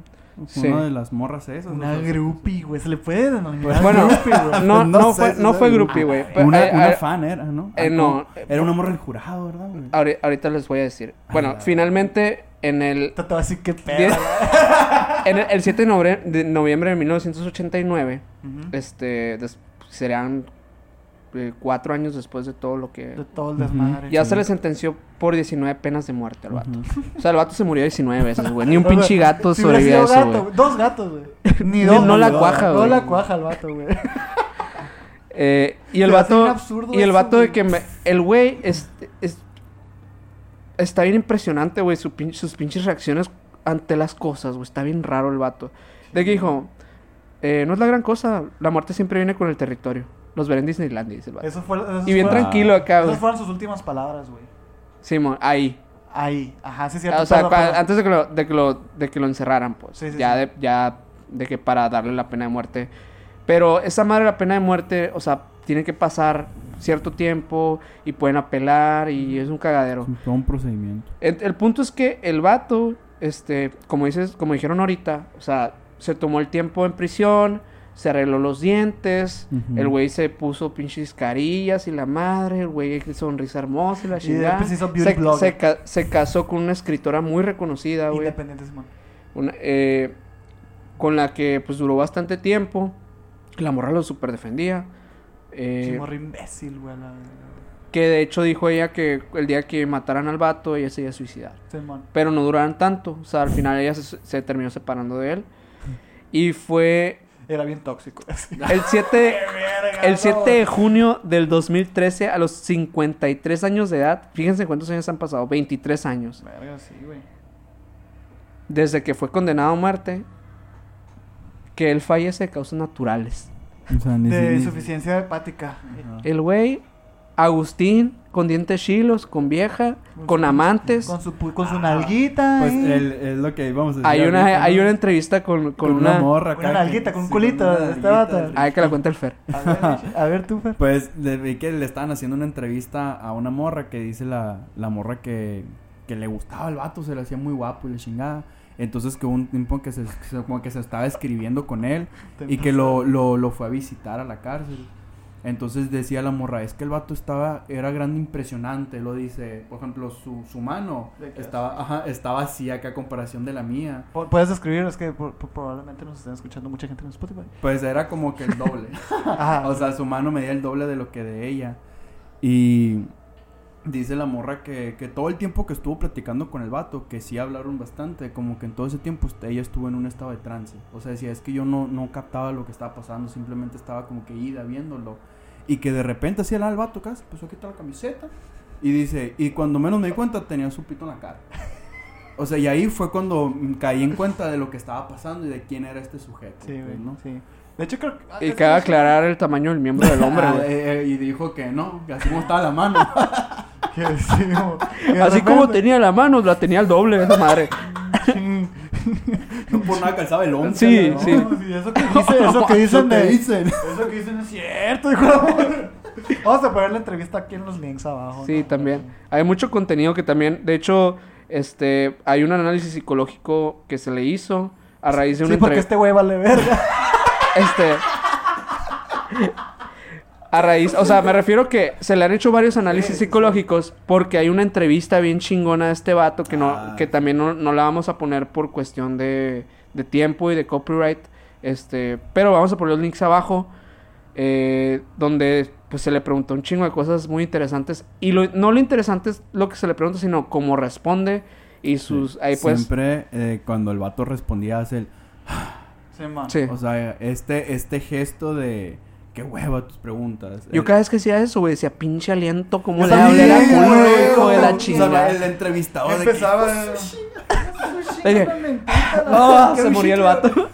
Sí. Una de las morras esas. Una o sea, groupie, güey. Se le puede denominar bueno, groupie, güey. no, no no, sé fue, no fue groupie, güey. pero, Una, eh, una eh, fan era, ¿no? eh, Ah, no. Era una morra del jurado, ¿verdad, güey? ahori- ahorita les voy a decir. Bueno, la- finalmente, en el, Te voy a decir qué pedo. Diez- en el, el 7 de noviembre, de noviembre de 1989, Ujú. este, des- serían eh, cuatro años después de todo lo que... De todo el desmadre. Ya Sí. se le sentenció por 19 penas de muerte al vato. O sea, el vato se murió 19 veces, güey. Ni un pinche gato si sobrevivió a eso, gato, güey. Dos gatos, güey. Ni Ni- dos. no la güey. cuaja, No güey. la cuaja el vato, güey. Eh, y el hace vato... absurdo Y el eso, vato de que me... El güey es... es- está bien impresionante, güey. Su pin- sus pinches reacciones ante las cosas, güey. Está bien raro el vato. De que dijo... eh, no es la gran cosa. La muerte siempre viene con el territorio. Los veré en Disneylandia, dice el vato. Eso fue, Y bien tranquilo acá, güey. Esas fueron sus últimas palabras, güey. Simón, ahí. Ahí. Ajá, sí, cierto. o sea, antes de que, lo, de, que lo, de que lo encerraran, pues. Sí, sí, ya, sí. De, ya de que para darle la pena de muerte. Pero esa madre, la pena de muerte, o sea, tiene que pasar cierto tiempo y pueden apelar y es un cagadero. Es todo un procedimiento. El, el punto es que el vato, este, como dices, como dijeron ahorita, o sea, se tomó el tiempo en prisión, se arregló los dientes, el güey se puso pinches carillas y la madre, el güey sonrisa hermosa y la Y chingada. beauty Se, se ca- se casó con una escritora muy reconocida, güey. Independiente. Una- eh, con la que pues duró bastante tiempo. La morra lo super defendía. Eh, imbécil, güey. la- que de hecho dijo ella que el día que mataran al vato ella se iba a suicidar. Simón. Pero no duraron tanto. O sea, al final ella se, se terminó separando de él. Y fue Era bien tóxico. el 7, el 7 de junio del 2013 a los 53 años de edad. Fíjense cuántos años han pasado. 23 años. Verga, sí, güey. Desde que fue condenado a muerte. Que él fallece de causas naturales. O sea, ni De insuficiencia hepática. El güey, Agustín, con dientes chilos, con vieja, con amantes. Con su, con su nalguita. Pues es lo que íbamos a decir. Hay una, ahorita, hay una entrevista con, con, con una... una morra acá. Una nalguita, con un sí, culito de este vato. Ay, que la cuenta el Fer. A ver, a ver tú, Fer. Pues le vi que le estaban haciendo una entrevista a una morra que dice la, la morra que, que le gustaba el vato, se le hacía muy guapo y le chingada. Entonces que hubo un tiempo que se, se- como que se estaba escribiendo con él y que lo, lo, lo fue a visitar a la cárcel. Entonces decía la morra, es que el vato estaba, era grande impresionante, lo dice, por ejemplo, su, su mano estaba, ajá, estaba así acá a comparación de la mía. Pu- Puedes escribir, es que por- por- probablemente nos estén escuchando mucha gente en Spotify. Pues era como que el doble. Ajá. O sea, su mano medía el doble de lo que de ella. Y dice la morra que, que todo el tiempo que estuvo platicando con el vato, que sí hablaron bastante, como que en todo ese tiempo ella estuvo en un estado de trance. O sea, decía, es que yo no, no captaba lo que estaba pasando, simplemente estaba como que ida viéndolo. Y que de repente hacía el vato acá, se empezó a quitar la camiseta. Y dice, y cuando menos me di cuenta tenía su pito en la cara. O sea, y ahí fue cuando caí en cuenta de lo que estaba pasando y de quién era este sujeto. Sí, pues. ¿no? Sí. De hecho, creo que. Y cabe aclarar el tamaño del miembro del hombre, Ah, eh, eh, y dijo que no, que así como estaba la mano. Que sí, como- que de Así como tenía la mano, la tenía el doble esa madre. Sí. no por nada calzaba el once. Sí, ¿no? sí. Eso que, dice, eso que dicen Eso que de. dicen. Eso que dicen es cierto, hijo. Vamos a poner la entrevista aquí en los links abajo. Sí, ¿no? también. Hay mucho contenido que también, de hecho, este, hay un análisis psicológico que se le hizo a raíz de una Sí, porque este güey vale verga. Este. A raíz, o sea, me refiero que se le han hecho varios análisis psicológicos porque hay una entrevista bien chingona de este vato que no, Ah. que también no, no la vamos a poner por cuestión de, de tiempo y de copyright. Este, pero vamos a poner los links abajo. eh, donde pues se le preguntó un chingo de cosas muy interesantes. Y lo, no lo interesante es lo que se le pregunta, sino cómo responde. Y sus. Ahí pues. Siempre eh, cuando el vato respondía hace el... Sí, man. Sí. O sea, este, este gesto de... Qué hueva tus preguntas. Yo El- cada vez que decía eso, güey, decía pinche aliento, cómo le hablé a también, culo, hijo de la o sea, chingada. el entrevistador de que- Empezaba. Dije, Ah, se murió el vato.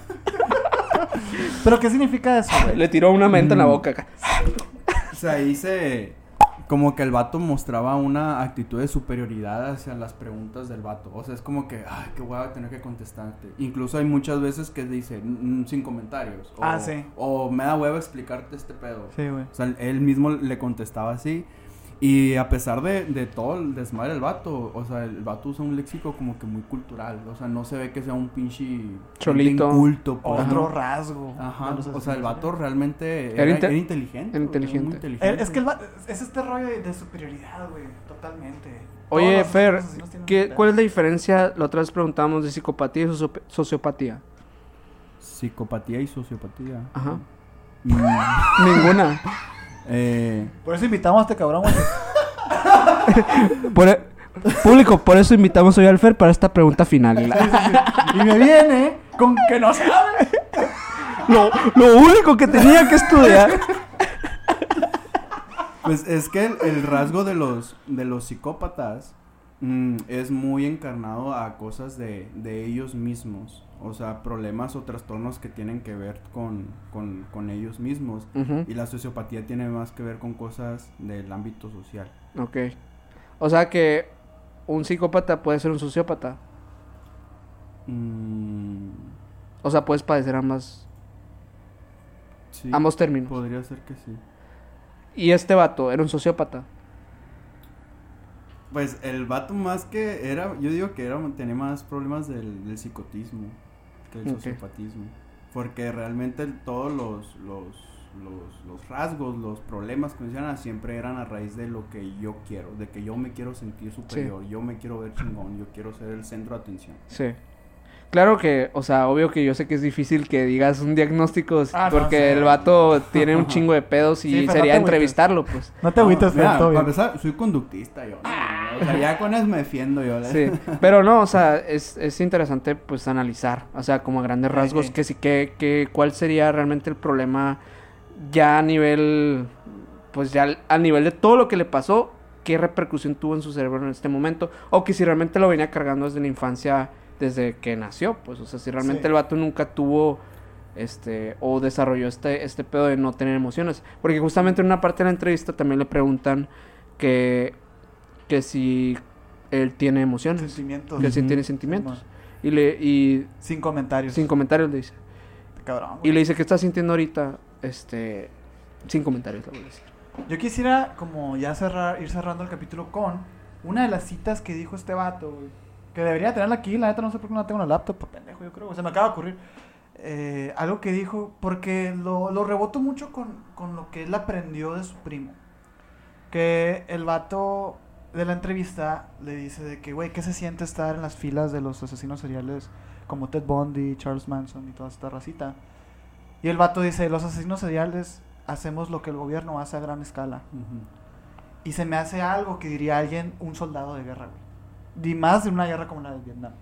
¿Pero qué significa eso, güey? Le tiró una menta en la Mm. boca acá. O sea, ahí se... Como que el vato mostraba una actitud de superioridad hacia las preguntas del vato. O sea, es como que, ay, qué hueva tener que contestarte. Incluso hay muchas veces que dice, "Mm, sin comentarios. O, Ah, sí. O me da hueva explicarte este pedo. Sí, güey. O sea, él mismo le contestaba así. Y a pesar de, de todo el desmadre del vato, o sea, el vato usa un léxico como que muy cultural. O sea, no se ve que sea un pinche... Cholito. Culto, pues, Otro rasgo. Ajá, o sea, el vato realmente Era era, inte- era inteligente. era güey, era muy inteligente. Es que el va- es este rollo de, de superioridad, güey. Totalmente. Oye, los Fer, ¿qué, ¿cuál es la diferencia? La otra vez preguntamos de psicopatía y socio- sociopatía. Psicopatía y sociopatía. Ajá. Mm, Ninguna. Eh, Por eso invitamos a este cabrón, güey. Por e- Público, por eso invitamos hoy al Fer para esta pregunta final. Y me viene con que no sabe. lo, lo único que tenía que estudiar. Pues es que el, el rasgo de los, de los psicópatas mm, es muy encarnado a cosas de, de ellos mismos. O sea, problemas o trastornos que tienen que ver con, con, con ellos mismos. Y la sociopatía tiene más que ver con cosas del ámbito social. Ok. O sea que un psicópata puede ser un sociópata. Mm, O sea, puedes padecer ambas, sí, ambos términos. Podría ser que sí. Y este vato era un sociópata. Pues el vato más que era, yo digo que era, tenía más problemas del, del psicotismo que del Ok. sociopatismo. Porque realmente el- todos los, los, los, los rasgos, los problemas que mencionan siempre eran a raíz de lo que yo quiero, de que yo me quiero sentir superior, yo me quiero ver chingón, yo quiero ser el centro de atención. Sí. Claro que, o sea, obvio que yo sé que es difícil que digas un diagnóstico Ah, no, porque sí. el vato tiene un chingo de pedos y Sí, no sería entrevistarlo, pues. No te agüites, para bien. empezar, soy conductista yo. ¿no? O sea, ya con eso me defiendo yo. Sí, pero no, o sea, es, es interesante pues analizar, o sea, como a grandes rasgos, Ejé. que sí, que, que cuál sería realmente el problema ya a nivel, pues ya al- a nivel de todo lo que le pasó, qué repercusión tuvo en su cerebro en este momento, o que si realmente lo venía cargando desde la infancia, desde que nació, pues, o sea, si realmente Sí. el vato nunca tuvo, este, o desarrolló este, este pedo de no tener emociones, porque justamente en una parte de la entrevista también le preguntan que, que si él tiene emociones. Sentimientos. Que Ujú. tiene sentimientos. Y le y Sin comentarios. sin comentarios le dice. Cabrón, Y le dice, ¿qué estás sintiendo ahorita? Este sin comentarios le voy a decir. Yo quisiera como ya cerrar, ir cerrando el capítulo con una de las citas que dijo este vato, güey. Que debería tenerla aquí, la neta no sé por qué no la tengo en la laptop, por pendejo, yo creo. güey. Se me acaba de ocurrir. Eh, algo que dijo, porque lo, lo reboto mucho con, con lo que él aprendió de su primo. Que el vato de la entrevista le dice de que, güey, ¿qué se siente estar en las filas de los asesinos seriales como Ted Bundy, Charles Manson y toda esta racita? Y el vato dice, los asesinos seriales hacemos lo que el gobierno hace a gran escala. Y se me hace algo que diría alguien, un soldado de guerra, güey. Y más de una guerra como la de Vietnam.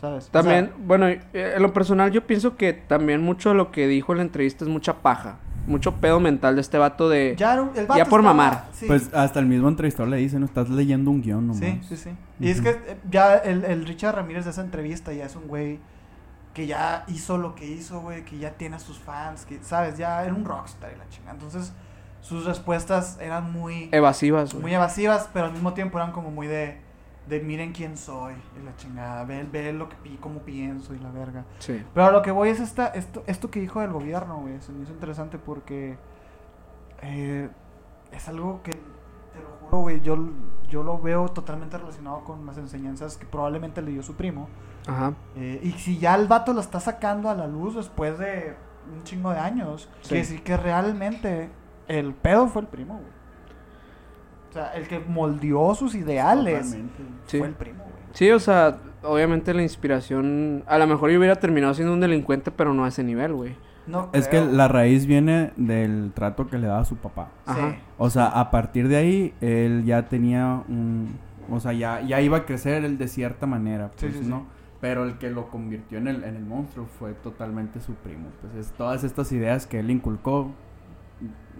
¿Sabes? O También, sea, bueno, eh, en lo personal yo pienso que también mucho de lo que dijo en la entrevista es mucha paja, mucho pedo mental de este vato de ya, el vato ya por estaba- mamar. sí. Pues hasta el mismo entrevistador le dice, no estás leyendo un guion nomás. Sí, sí, sí. Y es que eh, ya el, el Richard Ramírez de esa entrevista ya es un güey que ya hizo lo que hizo, güey, que ya tiene a sus fans, que, ¿sabes? Ya era un rockstar y la chingada. Entonces, sus respuestas eran muy, evasivas, güey. muy evasivas, pero al mismo tiempo eran como muy de, de miren quién soy y la chingada, ve, ve lo que pi- cómo pienso y la verga. Sí. Pero a lo que voy es esta, esto, esto que dijo del gobierno, güey. Se me hizo interesante porque eh, es algo que, te lo juro, güey, yo, yo lo veo totalmente relacionado con las enseñanzas que probablemente le dio su primo. Ajá. Eh, y si ya el vato lo está sacando a la luz después de un chingo de años, Sí. quiere decir que realmente el pedo fue el primo, güey. O sea, el que moldeó sus ideales Totalmente. Sí. fue el primo, güey. Sí, o sea, obviamente la inspiración a lo mejor yo hubiera terminado siendo un delincuente, pero no a ese nivel, güey. No Es que la raíz viene del trato que le daba a su papá. Ajá. O sea, a partir de ahí, él ya tenía un... O sea, ya, ya iba a crecer él de cierta manera, Sí, pues, sí, sí. ¿no? Pero el que lo convirtió en el, en el monstruo fue totalmente su primo. Pues es, todas estas ideas que él inculcó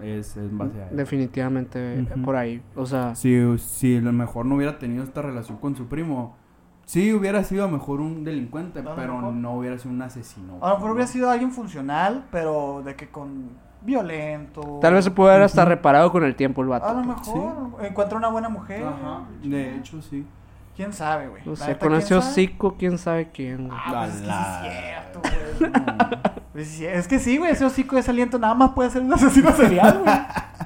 es, es en base a él. Definitivamente por ahí. O sea, Si, si a lo mejor no hubiera tenido esta relación con su primo, sí hubiera sido a lo mejor un delincuente, A pero mejor. no hubiera sido un asesino. A lo mejor ¿no? hubiera sido alguien funcional, pero de que con violento. tal vez se pudo haber hasta reparado con el tiempo el vato. A lo mejor encuentra una buena mujer. Ajá, de hecho sí. ¿Quién sabe, güey? No sé, con ¿quién ese sabe? hocico, quién sabe quién. güey. Ah, pues es que sí La- es cierto, güey. Pues es que sí, güey, ese hocico de ese aliento nada más puede ser un asesino serial, güey.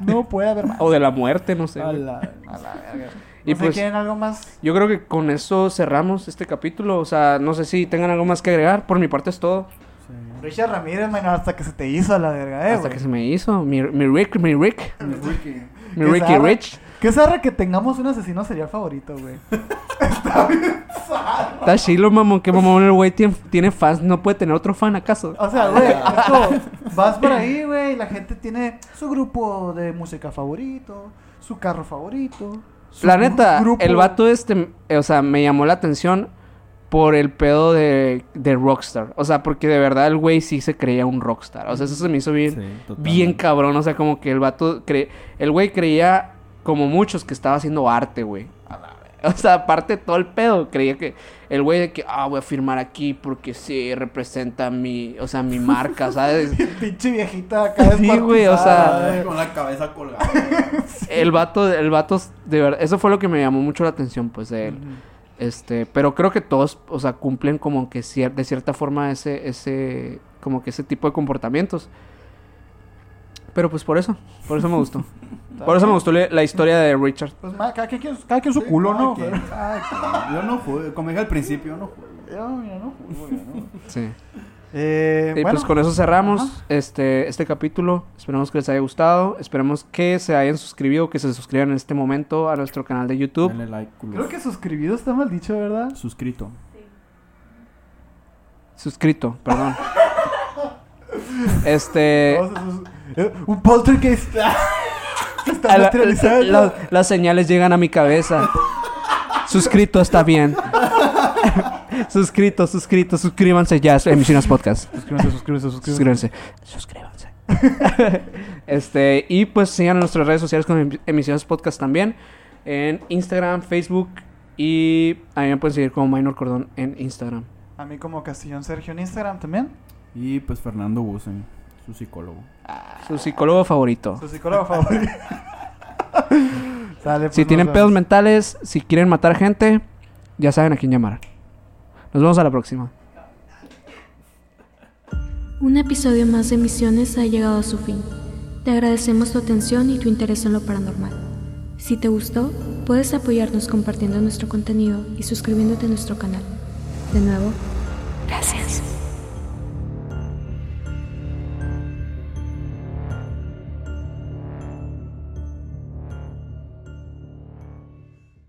No puede haber más. O de la muerte, no sé. A la- A la verga. Y No sé, pues- ¿quieren algo más? Yo creo que con eso cerramos este capítulo. O sea, no sé si tengan algo más que agregar. Por mi parte es todo. sí. Richard Ramírez, man, hasta que se te hizo a la verga, eh, Hasta que se me hizo. Mi, mi Rick, mi Rick. Mi Ricky zarra. Rich. Qué zarra que tengamos un asesino serial favorito, güey. Está bien zarra. Está chilo, mamón. Que mamón el güey tiene, tiene fans. No puede tener otro fan, ¿acaso? O sea, güey, es como, vas por ahí, güey, y la gente tiene su grupo de música favorito, su carro favorito. su La neta, grupo- el vato este, eh, o sea, me llamó la atención por el pedo de, de rockstar. O sea, porque de verdad el güey sí se creía un rockstar. O sea, eso se me hizo bien, Sí, bien cabrón. O sea, como que el vato, cre... el güey creía, como muchos, que estaba haciendo arte, güey. A la ve- O sea, aparte de todo el pedo, creía que el güey de que, ah, voy a firmar aquí porque sí representa mi, o sea, mi marca, ¿sabes? Pinche viejita acá Sí, güey, o sea, con la cabeza colgada. el vato, el vato, de verdad, eso fue lo que me llamó mucho la atención, pues, de él. Este, pero creo que todos, o sea, cumplen como que cier- de cierta forma ese, ese, como que ese tipo de comportamientos. Pero pues por eso, por eso me gustó. Por eso me gustó la, historia de Richard. Pues ma, cada quien, cada quien su culo, ¿no? Quien. Yo no jugué, como dije al principio, yo no jugué. Yo, mira, no juzgo, yo no. Sí. Eh, Y bueno, pues con eso cerramos Ajá. este, este capítulo. Esperamos que les haya gustado. Esperemos que se hayan suscribido, que se suscriban en este momento a nuestro canal de YouTube. Denle like, culos. creo que suscribido está mal dicho, ¿verdad? Suscrito. Suscrito, perdón. Este. Un poltergeist. está la- la- las señales llegan a mi cabeza. Suscrito está bien. suscrito, suscrito, suscríbanse ya. Emisiones Podcast. Suscríbanse, suscríbanse, suscríbanse. Suscríbanse. Suscríbanse. este, y pues sigan en nuestras redes sociales con Em- Emisiones Podcast también. En Instagram, Facebook. Y a mí me pueden seguir como Minor Cordón en Instagram. A mí como Castillón Sergio en Instagram también. Y pues Fernando Busen, su psicólogo. Su psicólogo favorito. Su psicólogo favorito. Sale, pues, Si tienen vemos. pedos mentales, si quieren matar gente, ya saben a quién llamar. Nos vemos a la próxima. Un episodio más de Misiones ha llegado a su fin. Te agradecemos tu atención y tu interés en lo paranormal. Si te gustó, puedes apoyarnos compartiendo nuestro contenido y suscribiéndote a nuestro canal. De nuevo, gracias.